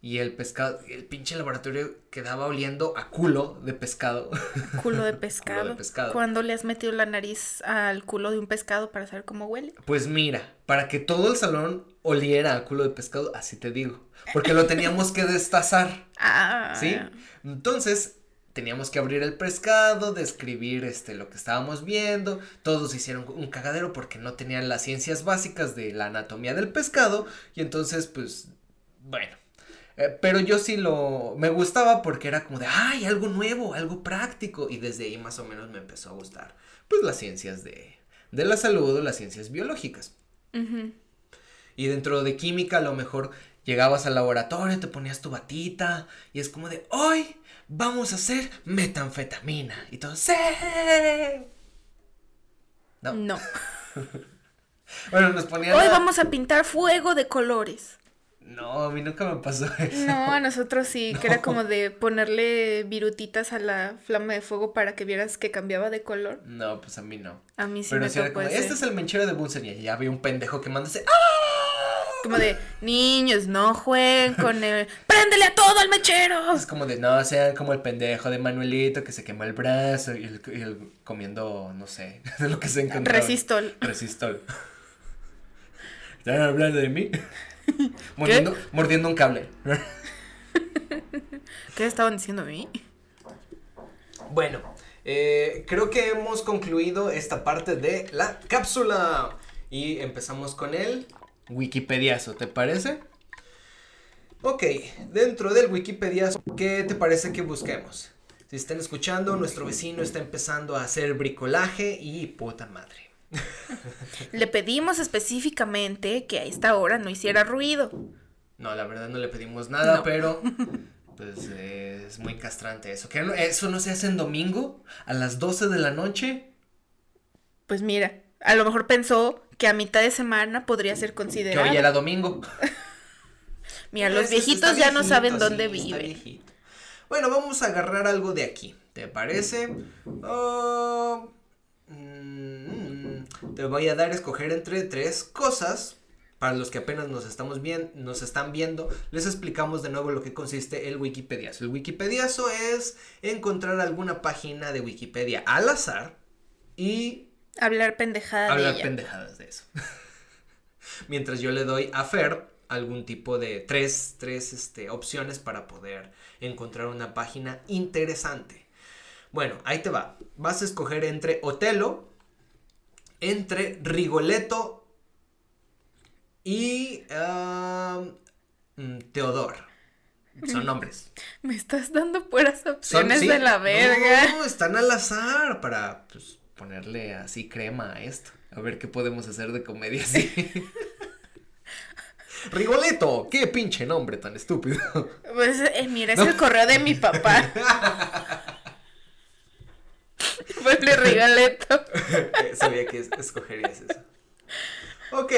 Y el pescado, el pinche laboratorio quedaba oliendo a culo de pescado. Culo de pescado. culo de pescado. ¿Cuándo le has metido la nariz al culo de un pescado para saber cómo huele? Pues mira, para que todo el salón oliera a culo de pescado, así te digo. Porque lo teníamos que destazar. Ah. ¿Sí? Entonces, teníamos que abrir el pescado, describir este lo que estábamos viendo. Todos hicieron un cagadero porque no tenían las ciencias básicas de la anatomía del pescado. Y entonces, pues, bueno eh, pero yo sí lo, me gustaba porque era como de, ay, algo nuevo, algo práctico. Y desde ahí más o menos me empezó a gustar, pues las ciencias de, de la salud o las ciencias biológicas. Y dentro de química a lo mejor llegabas al laboratorio, te ponías tu batita y es como de, hoy vamos a hacer metanfetamina. Y todo, ¡sí! No. No. bueno, nos ponían... Hoy vamos a pintar fuego de colores. No, a mí nunca me pasó eso. No, a nosotros sí, que era como de ponerle virutitas a la flama de fuego para que vieras que cambiaba de color. No, pues a mí no. A mí sí Pero me sí como, Este es el menchero de Bunsen y ya había un pendejo quemándose. ¡Ah! Como de, niños, no jueguen con el... ¡Préndele a todo al mechero! Es como de, no, sean como el pendejo de Manuelito que se quema el brazo y el, comiendo, no sé, de lo que se encontró. Resistol. Resistol. ¿Están hablando de mí? mordiendo, mordiendo un cable. ¿Qué estaban diciendo a mí? Bueno, eh, creo que hemos concluido esta parte de la cápsula. Y empezamos con el Wikipediazo, ¿te parece? Ok, dentro del Wikipediazo, ¿qué te parece que busquemos? Si están escuchando, nuestro vecino está empezando a hacer bricolaje y puta madre. le pedimos específicamente que a esta hora no hiciera ruido. No, la verdad no le pedimos nada, pero pues es muy castrante eso. ¿Que eso no se hace en domingo a las 12 de la noche? Pues mira, a lo mejor pensó que a mitad de semana podría ser considerado. Que hoy era domingo. mira, los viejitos ya no saben dónde viven. Bueno, vamos a agarrar algo de aquí. ¿Te parece? Oh, mm, te voy a dar a escoger entre tres cosas. Para los que apenas nos estamos bien, nos están viendo, les explicamos de nuevo lo que consiste el Wikipediazo. El Wikipediazo es encontrar alguna página de Wikipedia al azar y hablar pendejadas hablar pendejadas de eso. Mientras yo le doy a Fer algún tipo de tres, tres este, opciones para poder encontrar una página interesante. Bueno, ahí te va. Vas a escoger entre Otelo, entre Rigoletto y mm, Teodor. Son nombres. Me estás dando puras opciones de la verga. No, están al azar para pues, ponerle así crema a esto. A ver qué podemos hacer de comedia así. Rigoleto, qué pinche nombre tan estúpido. Pues eh, mira, es el correo de mi papá. Ponle Rigoleto. Sabía que escogerías eso. Ok,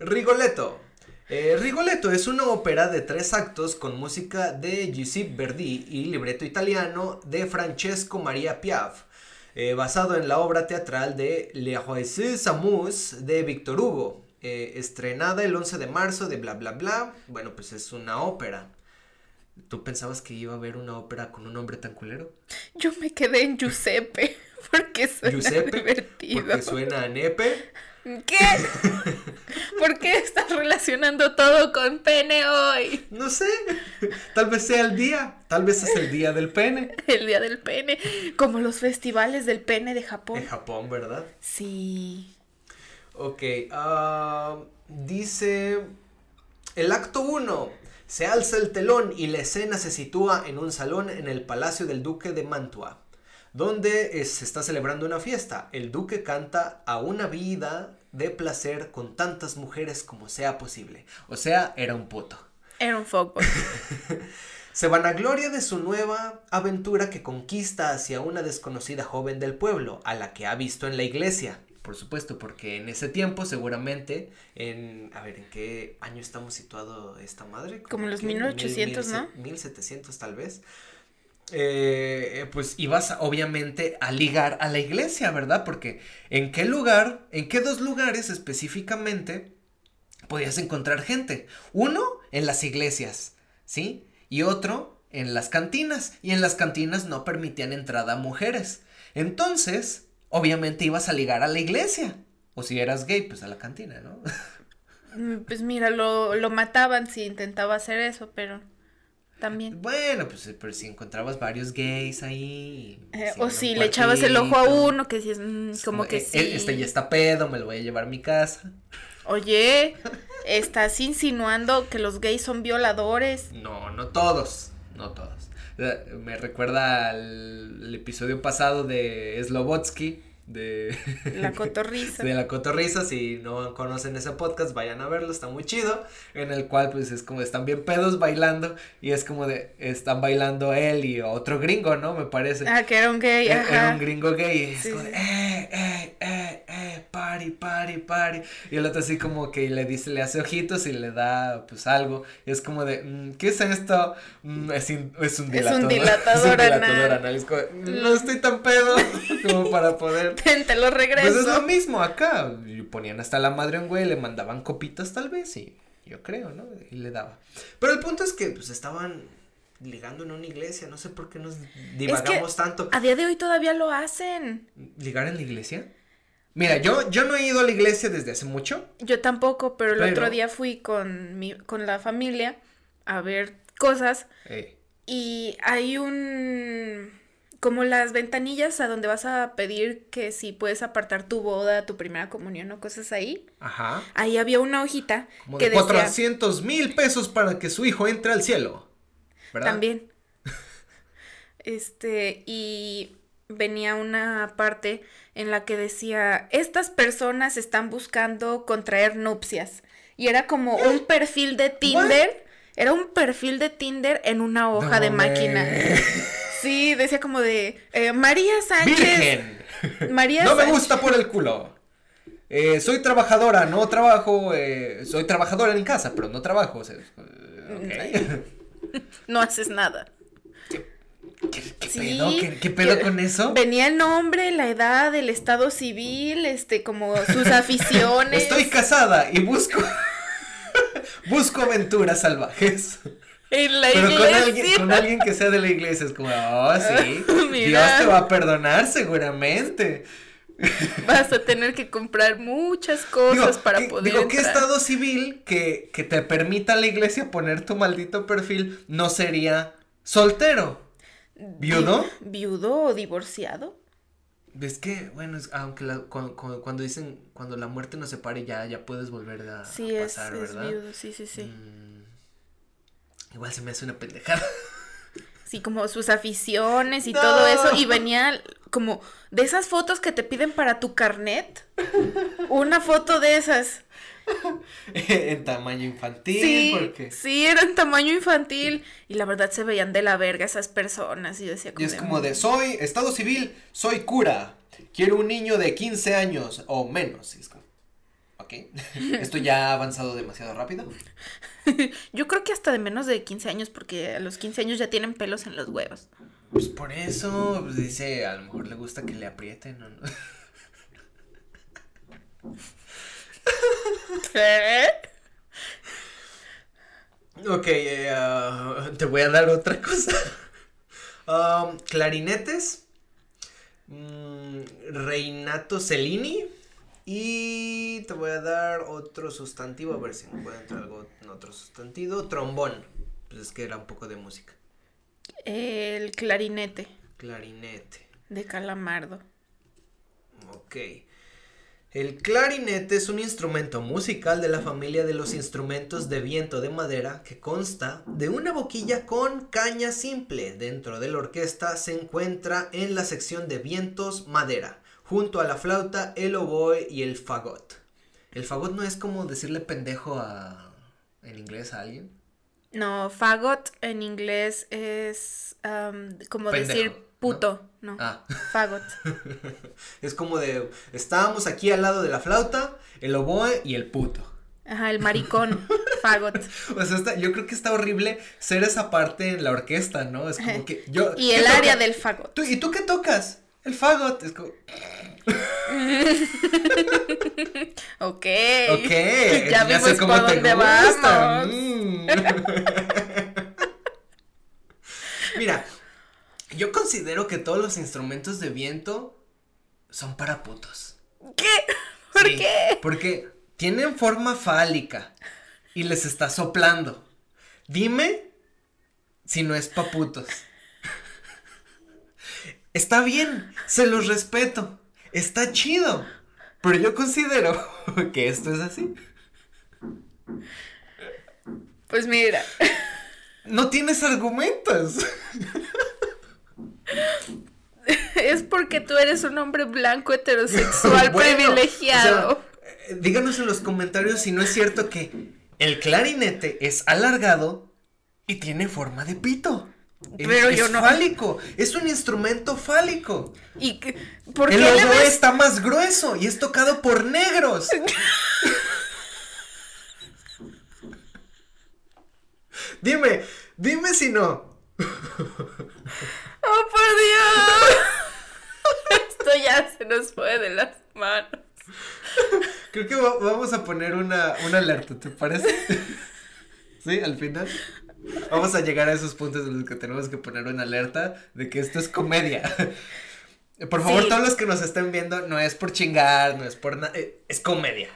Rigoletto. Eh, Rigoletto es una ópera de tres actos con música de Giuseppe Verdi y libreto italiano de Francesco Maria Piaf, eh, basado en la obra teatral de Le Joyeux Amours de Victor Hugo, eh, estrenada el 11 de marzo de bla bla bla. Bueno, pues es una ópera. ¿Tú pensabas que iba a haber una ópera con un nombre tan culero? Yo me quedé en Giuseppe, porque suena Giuseppe, divertido. Porque suena a nepe. ¿Qué? ¿Por qué estás relacionando todo con pene hoy? No sé. Tal vez sea el día. Tal vez es el día del pene. El día del pene. Como los festivales del pene de Japón. De Japón, ¿verdad? Sí. Ok. Ah, dice. El acto 1. Se alza el telón y la escena se sitúa en un salón en el Palacio del Duque de Mantua donde eh, se está celebrando una fiesta. El duque canta a una vida de placer con tantas mujeres como sea posible. O sea, era un puto. Era un foco. se vanagloria de su nueva aventura que conquista hacia una desconocida joven del pueblo, a la que ha visto en la iglesia. Por supuesto, porque en ese tiempo seguramente, en, a ver, ¿en qué año estamos situado esta madre? Como, los 1800, ¿no? 1700 tal vez. Eh, pues ibas obviamente a ligar a la iglesia, ¿verdad? Porque en qué lugar, en qué dos lugares específicamente podías encontrar gente. Uno en las iglesias, ¿sí? Y otro en las cantinas. Y en las cantinas no permitían entrada a mujeres. Entonces, obviamente ibas a ligar a la iglesia. O si eras gay, pues a la cantina, ¿no? Mm, pues mira, lo, lo mataban si intentaba hacer eso, pero... También. Bueno, pues pero si encontrabas varios gays ahí. Eh, o si le echabas el ojo a uno, que si es mm, como que eh, sí. Este ya está pedo, me lo voy a llevar a mi casa. Oye, ¿estás insinuando que los gays son violadores? No, no todos, no todos. Me recuerda al episodio pasado de Slobotsky de La Cotorriza. de La Cotorriza, si no conocen ese podcast, vayan a verlo, está muy chido, en el cual pues es como están bien pedos bailando y es como de están bailando él y otro gringo, ¿no? Me parece. Ah, que era un gay, era, Era un gringo gay, es como de, eh, eh, eh, party, party, party, y el otro así como que le dice, le hace ojitos y le da pues algo, y es como de, mm, ¿qué es esto? Mm, es, es, un dilatador. Es un dilatador, es no estoy tan pedo como para poder te lo regreso. Pues es lo mismo acá. Ponían hasta la madre un güey, le mandaban copitas tal vez y yo creo, ¿no? Y le daba. Pero el punto es que pues estaban ligando en una iglesia, no sé por qué nos divagamos tanto. A día de hoy todavía lo hacen. ¿Ligar en la iglesia? Mira, yo, yo no he ido a la iglesia desde hace mucho. Yo tampoco, pero el otro día fui con mi, con la familia a ver cosas. Y hay un como las ventanillas a donde vas a pedir que si puedes apartar tu boda, tu primera comunión o cosas ahí. Ajá. Ahí había una hojita Como que de 400 mil pesos para que su hijo entre al cielo. ¿Verdad? También. este, y venía una parte en la que decía, estas personas están buscando contraer nupcias. Y era como un perfil de Tinder. Era un perfil de Tinder en una hoja de máquina. Sí, decía como de eh, María Sánchez. Virgen. María no me gusta por el culo. Eh, soy trabajadora, no trabajo. Eh, soy trabajadora en casa, pero no trabajo. No haces nada. Pedo? ¿Qué, pedo con eso? Venía el nombre, la edad, el estado civil, este, como sus aficiones. Estoy casada y busco. busco aventuras salvajes. En la Pero iglesia. con alguien, con alguien que sea de la iglesia es como, oh, sí, Dios te va a perdonar seguramente. Vas a tener que comprar muchas cosas para ¿qué, poder. Digo, ¿qué estado civil que, que te permita la iglesia poner tu maldito perfil no sería soltero? ¿Viudo? ¿Viudo o divorciado? ¿Ves que, bueno, es, aunque la, cuando, cuando, dicen, cuando la muerte nos separe ya, ya puedes volver a, sí, a pasar, es, ¿verdad? Es viudo, sí, sí, sí. Mm, igual se me hace una pendejada. Sí, como sus aficiones y no. todo eso. Y venía como de esas fotos que te piden para tu carnet. Una foto de esas. en tamaño infantil. Sí, porque... sí, era en tamaño infantil. Y la verdad se veían de la verga esas personas. Y yo decía como. Y es de, como de, soy estado civil, soy cura. Quiero un niño de 15 años o menos. Y es como, ok. Esto ya ha avanzado demasiado rápido. Yo creo que hasta de menos de 15 años, porque a los 15 años ya tienen pelos en los huevos. Pues por eso, pues dice, a lo mejor le gusta que le aprieten o no. ¿Qué? Ok, uh, te voy a dar otra cosa. Um, clarinetes. Um, Reinato Cellini. Y te voy a dar otro sustantivo, a ver si encuentro algo en otro sustantivo. Trombón. Pues es que era un poco de música. El clarinete. Clarinete. De calamardo. Ok. El clarinete es un instrumento musical de la familia de los instrumentos de viento de madera que consta de una boquilla con caña simple. Dentro de la orquesta se encuentra en la sección de vientos madera junto a la flauta, el oboe y el fagot. ¿El fagot no es como decirle pendejo a... en inglés a alguien? No, fagot en inglés es um, como pendejo, decir puto, ¿no? no ah. Fagot. es como de, estábamos aquí al lado de la flauta, el oboe y el puto. Ajá, el maricón, fagot. O sea, está, yo creo que está horrible ser esa parte en la orquesta, ¿no? Es como que yo... Y el área del fagot. ¿Tú, ¿Y tú qué tocas? El fagot es como. ok. Ok. Ya vimos por dónde vamos. Mm. Mira, yo considero que todos los instrumentos de viento son para putos. ¿Qué? ¿Por sí, qué? Porque tienen forma fálica y les está soplando. Dime si no es pa' putos. Está bien, se los respeto, está chido, pero yo considero que esto es así. Pues mira. No tienes argumentos. Es porque tú eres un hombre blanco heterosexual bueno, privilegiado. O sea, díganos en los comentarios si no es cierto que el clarinete es alargado y tiene forma de pito. Pero es, yo es no. fálico, es un instrumento fálico. ¿Y qué? por El qué le oboe ves? está más grueso y es tocado por negros. dime, dime si no. ¡Oh, por Dios! Esto ya se nos fue de las manos. Creo que va- vamos a poner una, una alerta, ¿te parece? ¿Sí? Al final. Vamos a llegar a esos puntos en los que tenemos que poner una alerta de que esto es comedia. Por favor, Sí. todos los que nos estén viendo, no es por chingar, no es por nada, es comedia.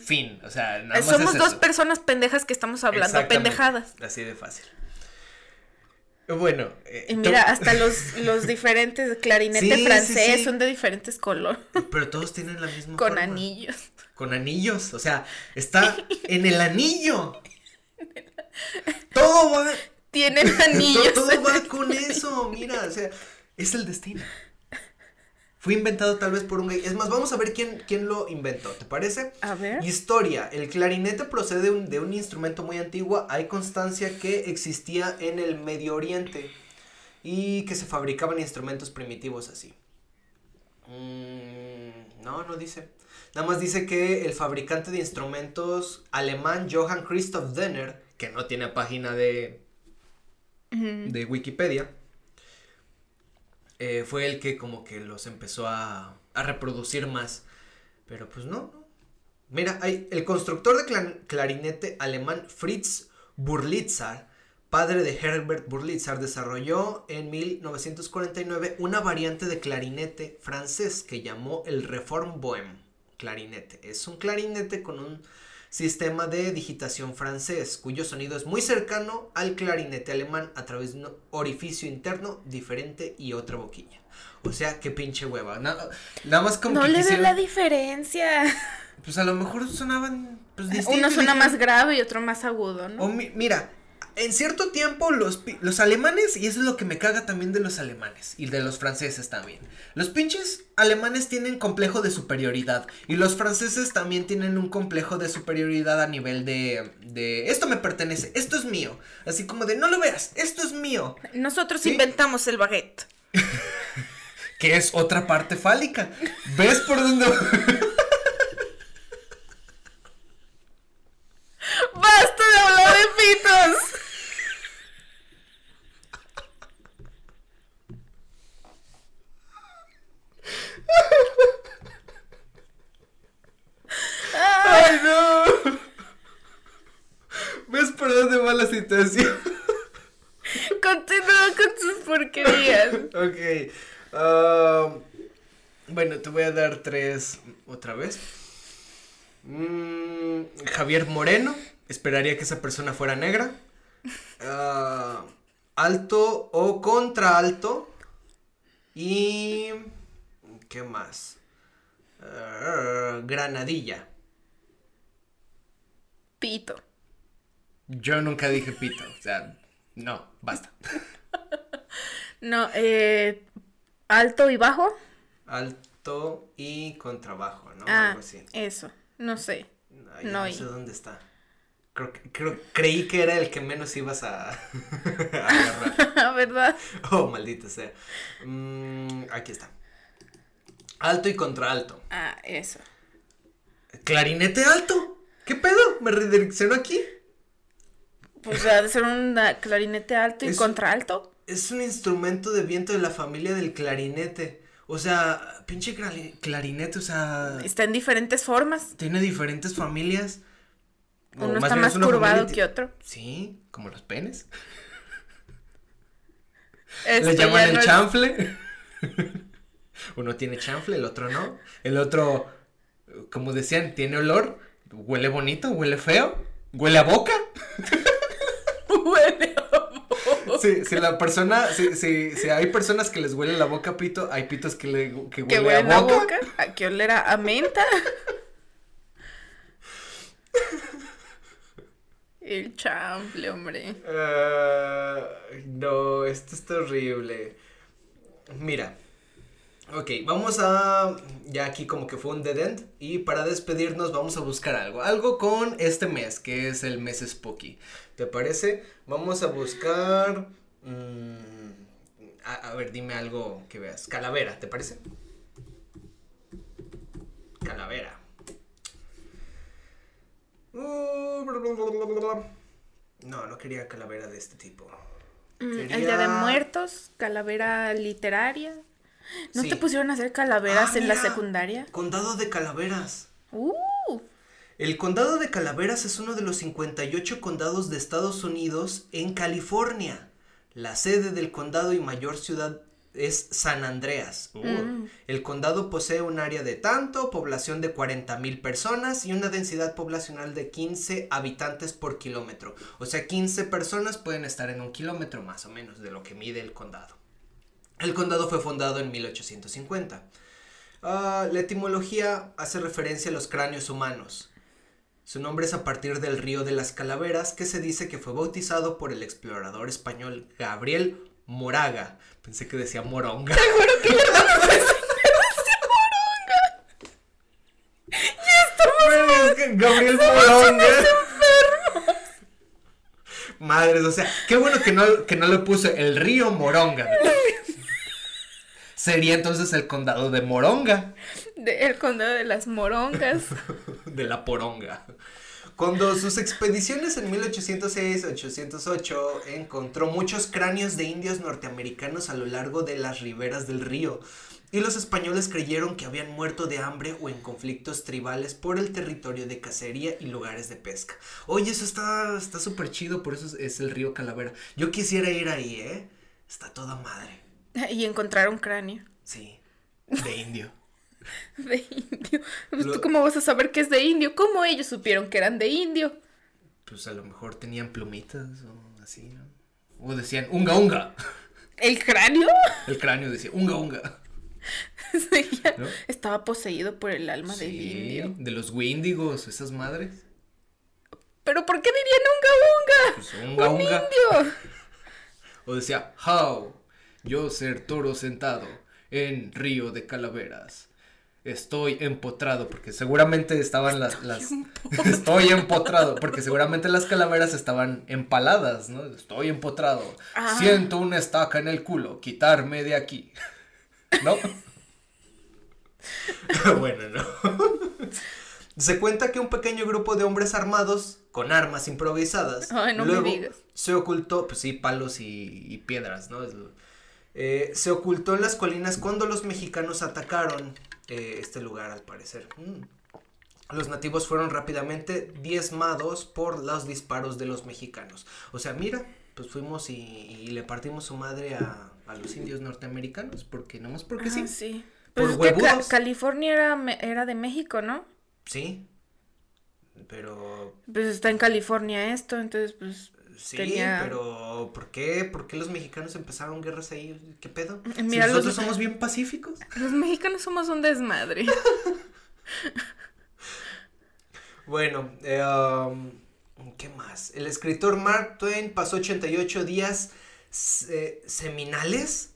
Fin, o sea, nada más Somos es dos eso. personas pendejas que estamos hablando pendejadas. Así de fácil. Bueno, eh, Y mira, hasta los, los diferentes clarinete Sí, sí, francés sí. son de diferentes colores. pero todos tienen la misma Con forma. anillos. Con anillos, o sea, está en el anillo. Todo va, Tienen anillos. todo, todo va con eso, mira, o sea, es el destino. Fue inventado tal vez por un gay. Es más, vamos a ver quién, quién lo inventó, ¿te parece? A ver. Historia. El clarinete procede de un, de un instrumento muy antiguo. Hay constancia que existía en el Medio Oriente y que se fabricaban instrumentos primitivos así. Mm, no, no dice. Nada más dice que el fabricante de instrumentos alemán Johann Christoph Denner, que no tiene página de, de Wikipedia, eh, fue el que como que los empezó a, a reproducir más. Pero pues no, Mira, hay el constructor de clarinete alemán Fritz Burlitzer, padre de Herbert Burlitzer, desarrolló en 1949 una variante de clarinete francés que llamó el Reform Bohème clarinete. Es un clarinete con un sistema de digitación francés, cuyo sonido es muy cercano al clarinete alemán a través de un orificio interno diferente y otra boquilla. O sea, qué pinche hueva. nada más como no le ve la diferencia. Pues a lo mejor sonaban pues, distintos. Uno suena más grave y otro más agudo, ¿no? O mira, en cierto tiempo los, los alemanes, y eso es lo que me caga también de los alemanes y de los franceses también. Los pinches alemanes tienen complejo de superioridad y los franceses también tienen un complejo de superioridad a nivel de, de esto me pertenece, esto es mío. Así como de no lo veas, esto es mío. Nosotros inventamos el baguette. que es otra parte fálica. ¿Ves por dónde... ¡Basta de hablar de pitos! ¡Ay, no! ¿Ves por dónde va la situación? Continúa con tus porquerías. ok. Ah, bueno, te voy a dar tres otra vez. Mm, Javier Moreno. Esperaría que esa persona fuera negra. Ah, alto o contra alto. Y... ¿Qué más? Ah, granadilla. Pito. Yo nunca dije pito. O sea, no, basta. no, eh, alto y bajo. Alto y contrabajo, ¿no? Ah, eso. No sé. no, sé dónde está. Creo, creí que era el que menos ibas a, agarrar. ¿Verdad? Oh, maldito sea. Mm, aquí está. Alto y contralto. Ah, eso. Clarinete alto. ¿Qué pedo? ¿Me redireccionó aquí? Pues ha de ser un clarinete alto y contralto. Es un instrumento de viento de la familia del clarinete. O sea, pinche clarinete, o sea. Está en diferentes formas. Tiene diferentes familias. Uno está más curvado que otro. Sí, como los penes. Le llaman el chanfle. Uno tiene chanfle, el otro no. El otro, como decían, tiene olor. Huele bonito, huele feo. Huele a boca. huele a boca. Sí, si la persona, si, si, si, hay personas que les huele la boca a pito, hay pitos que, le, que, huele a boca. A boca. ¿A que olera a menta? El chample, hombre. Ah, no, esto es terrible. Mira. Ok, vamos a. Ya aquí como que fue un dead end. Y para despedirnos, vamos a buscar algo. Algo con este mes, que es el mes Spooky. ¿Te parece? Vamos a buscar. Mm, a, ver, dime algo que veas. Calavera, ¿te parece? Calavera. No, no quería calavera de este tipo. Mm, el día de muertos, calavera literaria. ¿No te pusieron a hacer calaveras ah, en la secundaria? Condado de Calaveras. Uh. El condado de Calaveras es uno de los 58 condados de Estados Unidos en California. La sede del condado y mayor ciudad es San Andreas. Uh. Mm. El condado posee un área de tanto, población de 40 mil personas y una densidad poblacional de 15 habitantes por kilómetro. O sea, 15 personas pueden estar en un kilómetro más o menos de lo que mide el condado. El condado fue fundado en 1850. Ah, la etimología hace referencia a los cráneos humanos. Su nombre es a partir del río de las Calaveras, que se dice que fue bautizado por el explorador español Gabriel Moraga. Pensé que decía Moronga. Seguro que le Moronga. Ya estamos. Gabriel Moronga. Madres, o sea, qué bueno que no, que no le puse el río Moronga. Sería entonces el condado de Moronga. el condado de las morongas. de la poronga. Cuando sus expediciones en 1806-808 encontró muchos cráneos de indios norteamericanos a lo largo de las riberas del río, y los españoles creyeron que habían muerto de hambre o en conflictos tribales por el territorio de cacería y lugares de pesca. Oye, eso está súper chido, por eso es, el río Calavera. Yo quisiera ir ahí, ¿eh? Está toda madre. Y encontrar un cráneo. Sí, de indio. de indio. Pues, ¿Tú cómo vas a saber que es de indio? ¿Cómo ellos supieron que eran de indio? Pues a lo mejor tenían plumitas o así, ¿no? O decían unga unga. ¿El cráneo? El cráneo decía unga unga. Estaba poseído por el alma del indio. De los Windigos, esas madres. ¿Pero por qué dirían unga unga? Pues unga Un indio. O decía, how, yo ser toro sentado en río de calaveras. Estoy empotrado, porque seguramente estaban las... las... Estoy empotrado, porque seguramente las calaveras estaban empaladas, ¿no? Estoy empotrado. Ah. Siento una estaca en el culo, quitarme de aquí. ¿No? bueno, no. Se cuenta que un pequeño grupo de hombres armados con armas improvisadas luego se ocultó, pues sí, palos y, piedras, ¿no? Eh, se ocultó en las colinas cuando los mexicanos atacaron eh, este lugar, al parecer. Mm. Los nativos fueron rápidamente diezmados por los disparos de los mexicanos. O sea, mira, pues fuimos y, le partimos su madre a, los indios norteamericanos, porque nomás porque sí. Sí. Pues por California era, era de México, ¿no? Sí. Pero. Pues está en California esto, entonces pues. Sí, pero ¿por qué? ¿Por qué los mexicanos empezaron guerras ahí? ¿Qué pedo? Mira, nosotros somos bien pacíficos. Los mexicanos somos un desmadre. bueno, eh, um, ¿qué más? El escritor Mark Twain pasó 88 días eh, seminales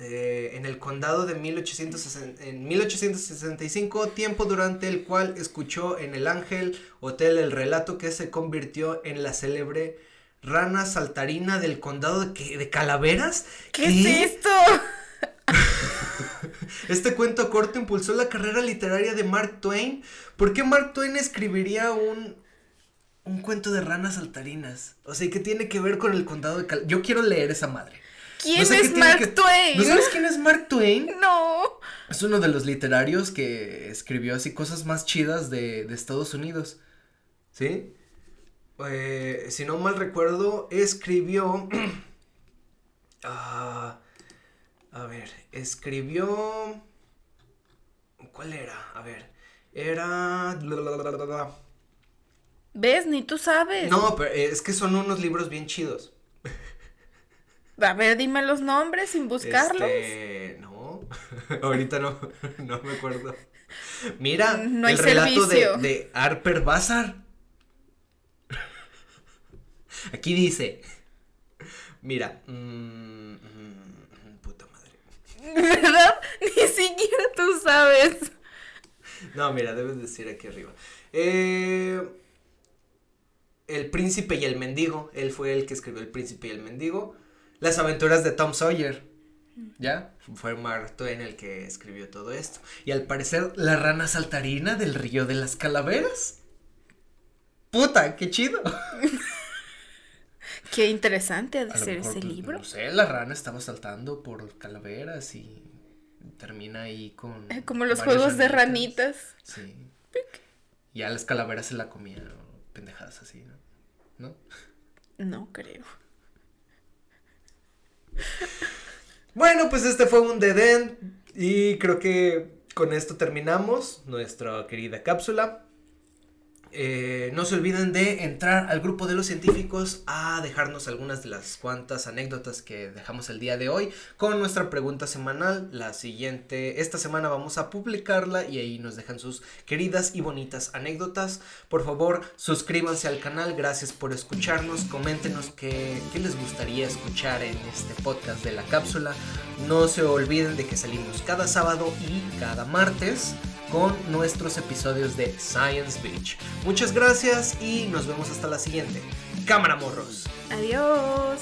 eh, en el condado de 1860, en 1865, tiempo durante el cual escuchó en el Ángel Hotel el relato que se convirtió en la célebre rana saltarina del condado de, de Calaveras. ¿Qué, es esto? este cuento corto impulsó la carrera literaria de Mark Twain. ¿Por qué Mark Twain escribiría un, un cuento de ranas saltarinas? O sea, ¿qué tiene que ver con el condado de Calaveras? Yo quiero leer esa madre. ¿Quién es Mark Twain? ¿No sabes quién es Mark Twain? No. Es uno de los literarios que escribió así cosas más chidas de, Estados Unidos. ¿Sí? Eh, si no mal recuerdo, escribió... Ah, a ver, escribió... ¿Cuál era? A ver, era... ¿Ves? Ni tú sabes. No, pero es que son unos libros bien chidos. A ver, dime los nombres sin buscarlos. Este, no, ahorita no, no me acuerdo. Mira, no el relato de, de, Harper Bazar. Aquí dice, mira, mmm, puta madre. ¿Verdad? Ni siquiera tú sabes. No, mira, debes decir aquí arriba. Eh, el príncipe y el mendigo. Él fue el que escribió El príncipe y el mendigo. Las aventuras de Tom Sawyer. ¿Ya? Fue Mark Twain el que escribió todo esto. Y al parecer, la rana saltarina del río de las calaveras. Puta, qué chido. Qué interesante ha de ser ese libro. No sé, la rana estaba saltando por calaveras y termina ahí con. Eh, como los juegos de ranitas. Sí. Y a las calaveras se la comían, pendejadas así, ¿no? ¿No? No creo. Bueno, pues este fue un Deden y creo que con esto terminamos nuestra querida cápsula. Eh, no se olviden de entrar al grupo de los científicos a dejarnos algunas de las cuantas anécdotas que dejamos el día de hoy con nuestra pregunta semanal. La siguiente, esta semana vamos a publicarla y ahí nos dejan sus queridas y bonitas anécdotas. Por favor, suscríbanse al canal, gracias por escucharnos, coméntenos qué, qué les gustaría escuchar en este podcast de la cápsula. No se olviden de que salimos cada sábado y cada martes con nuestros episodios de Science Beach. Muchas gracias y nos vemos hasta la siguiente. Cámara Morros. Adiós.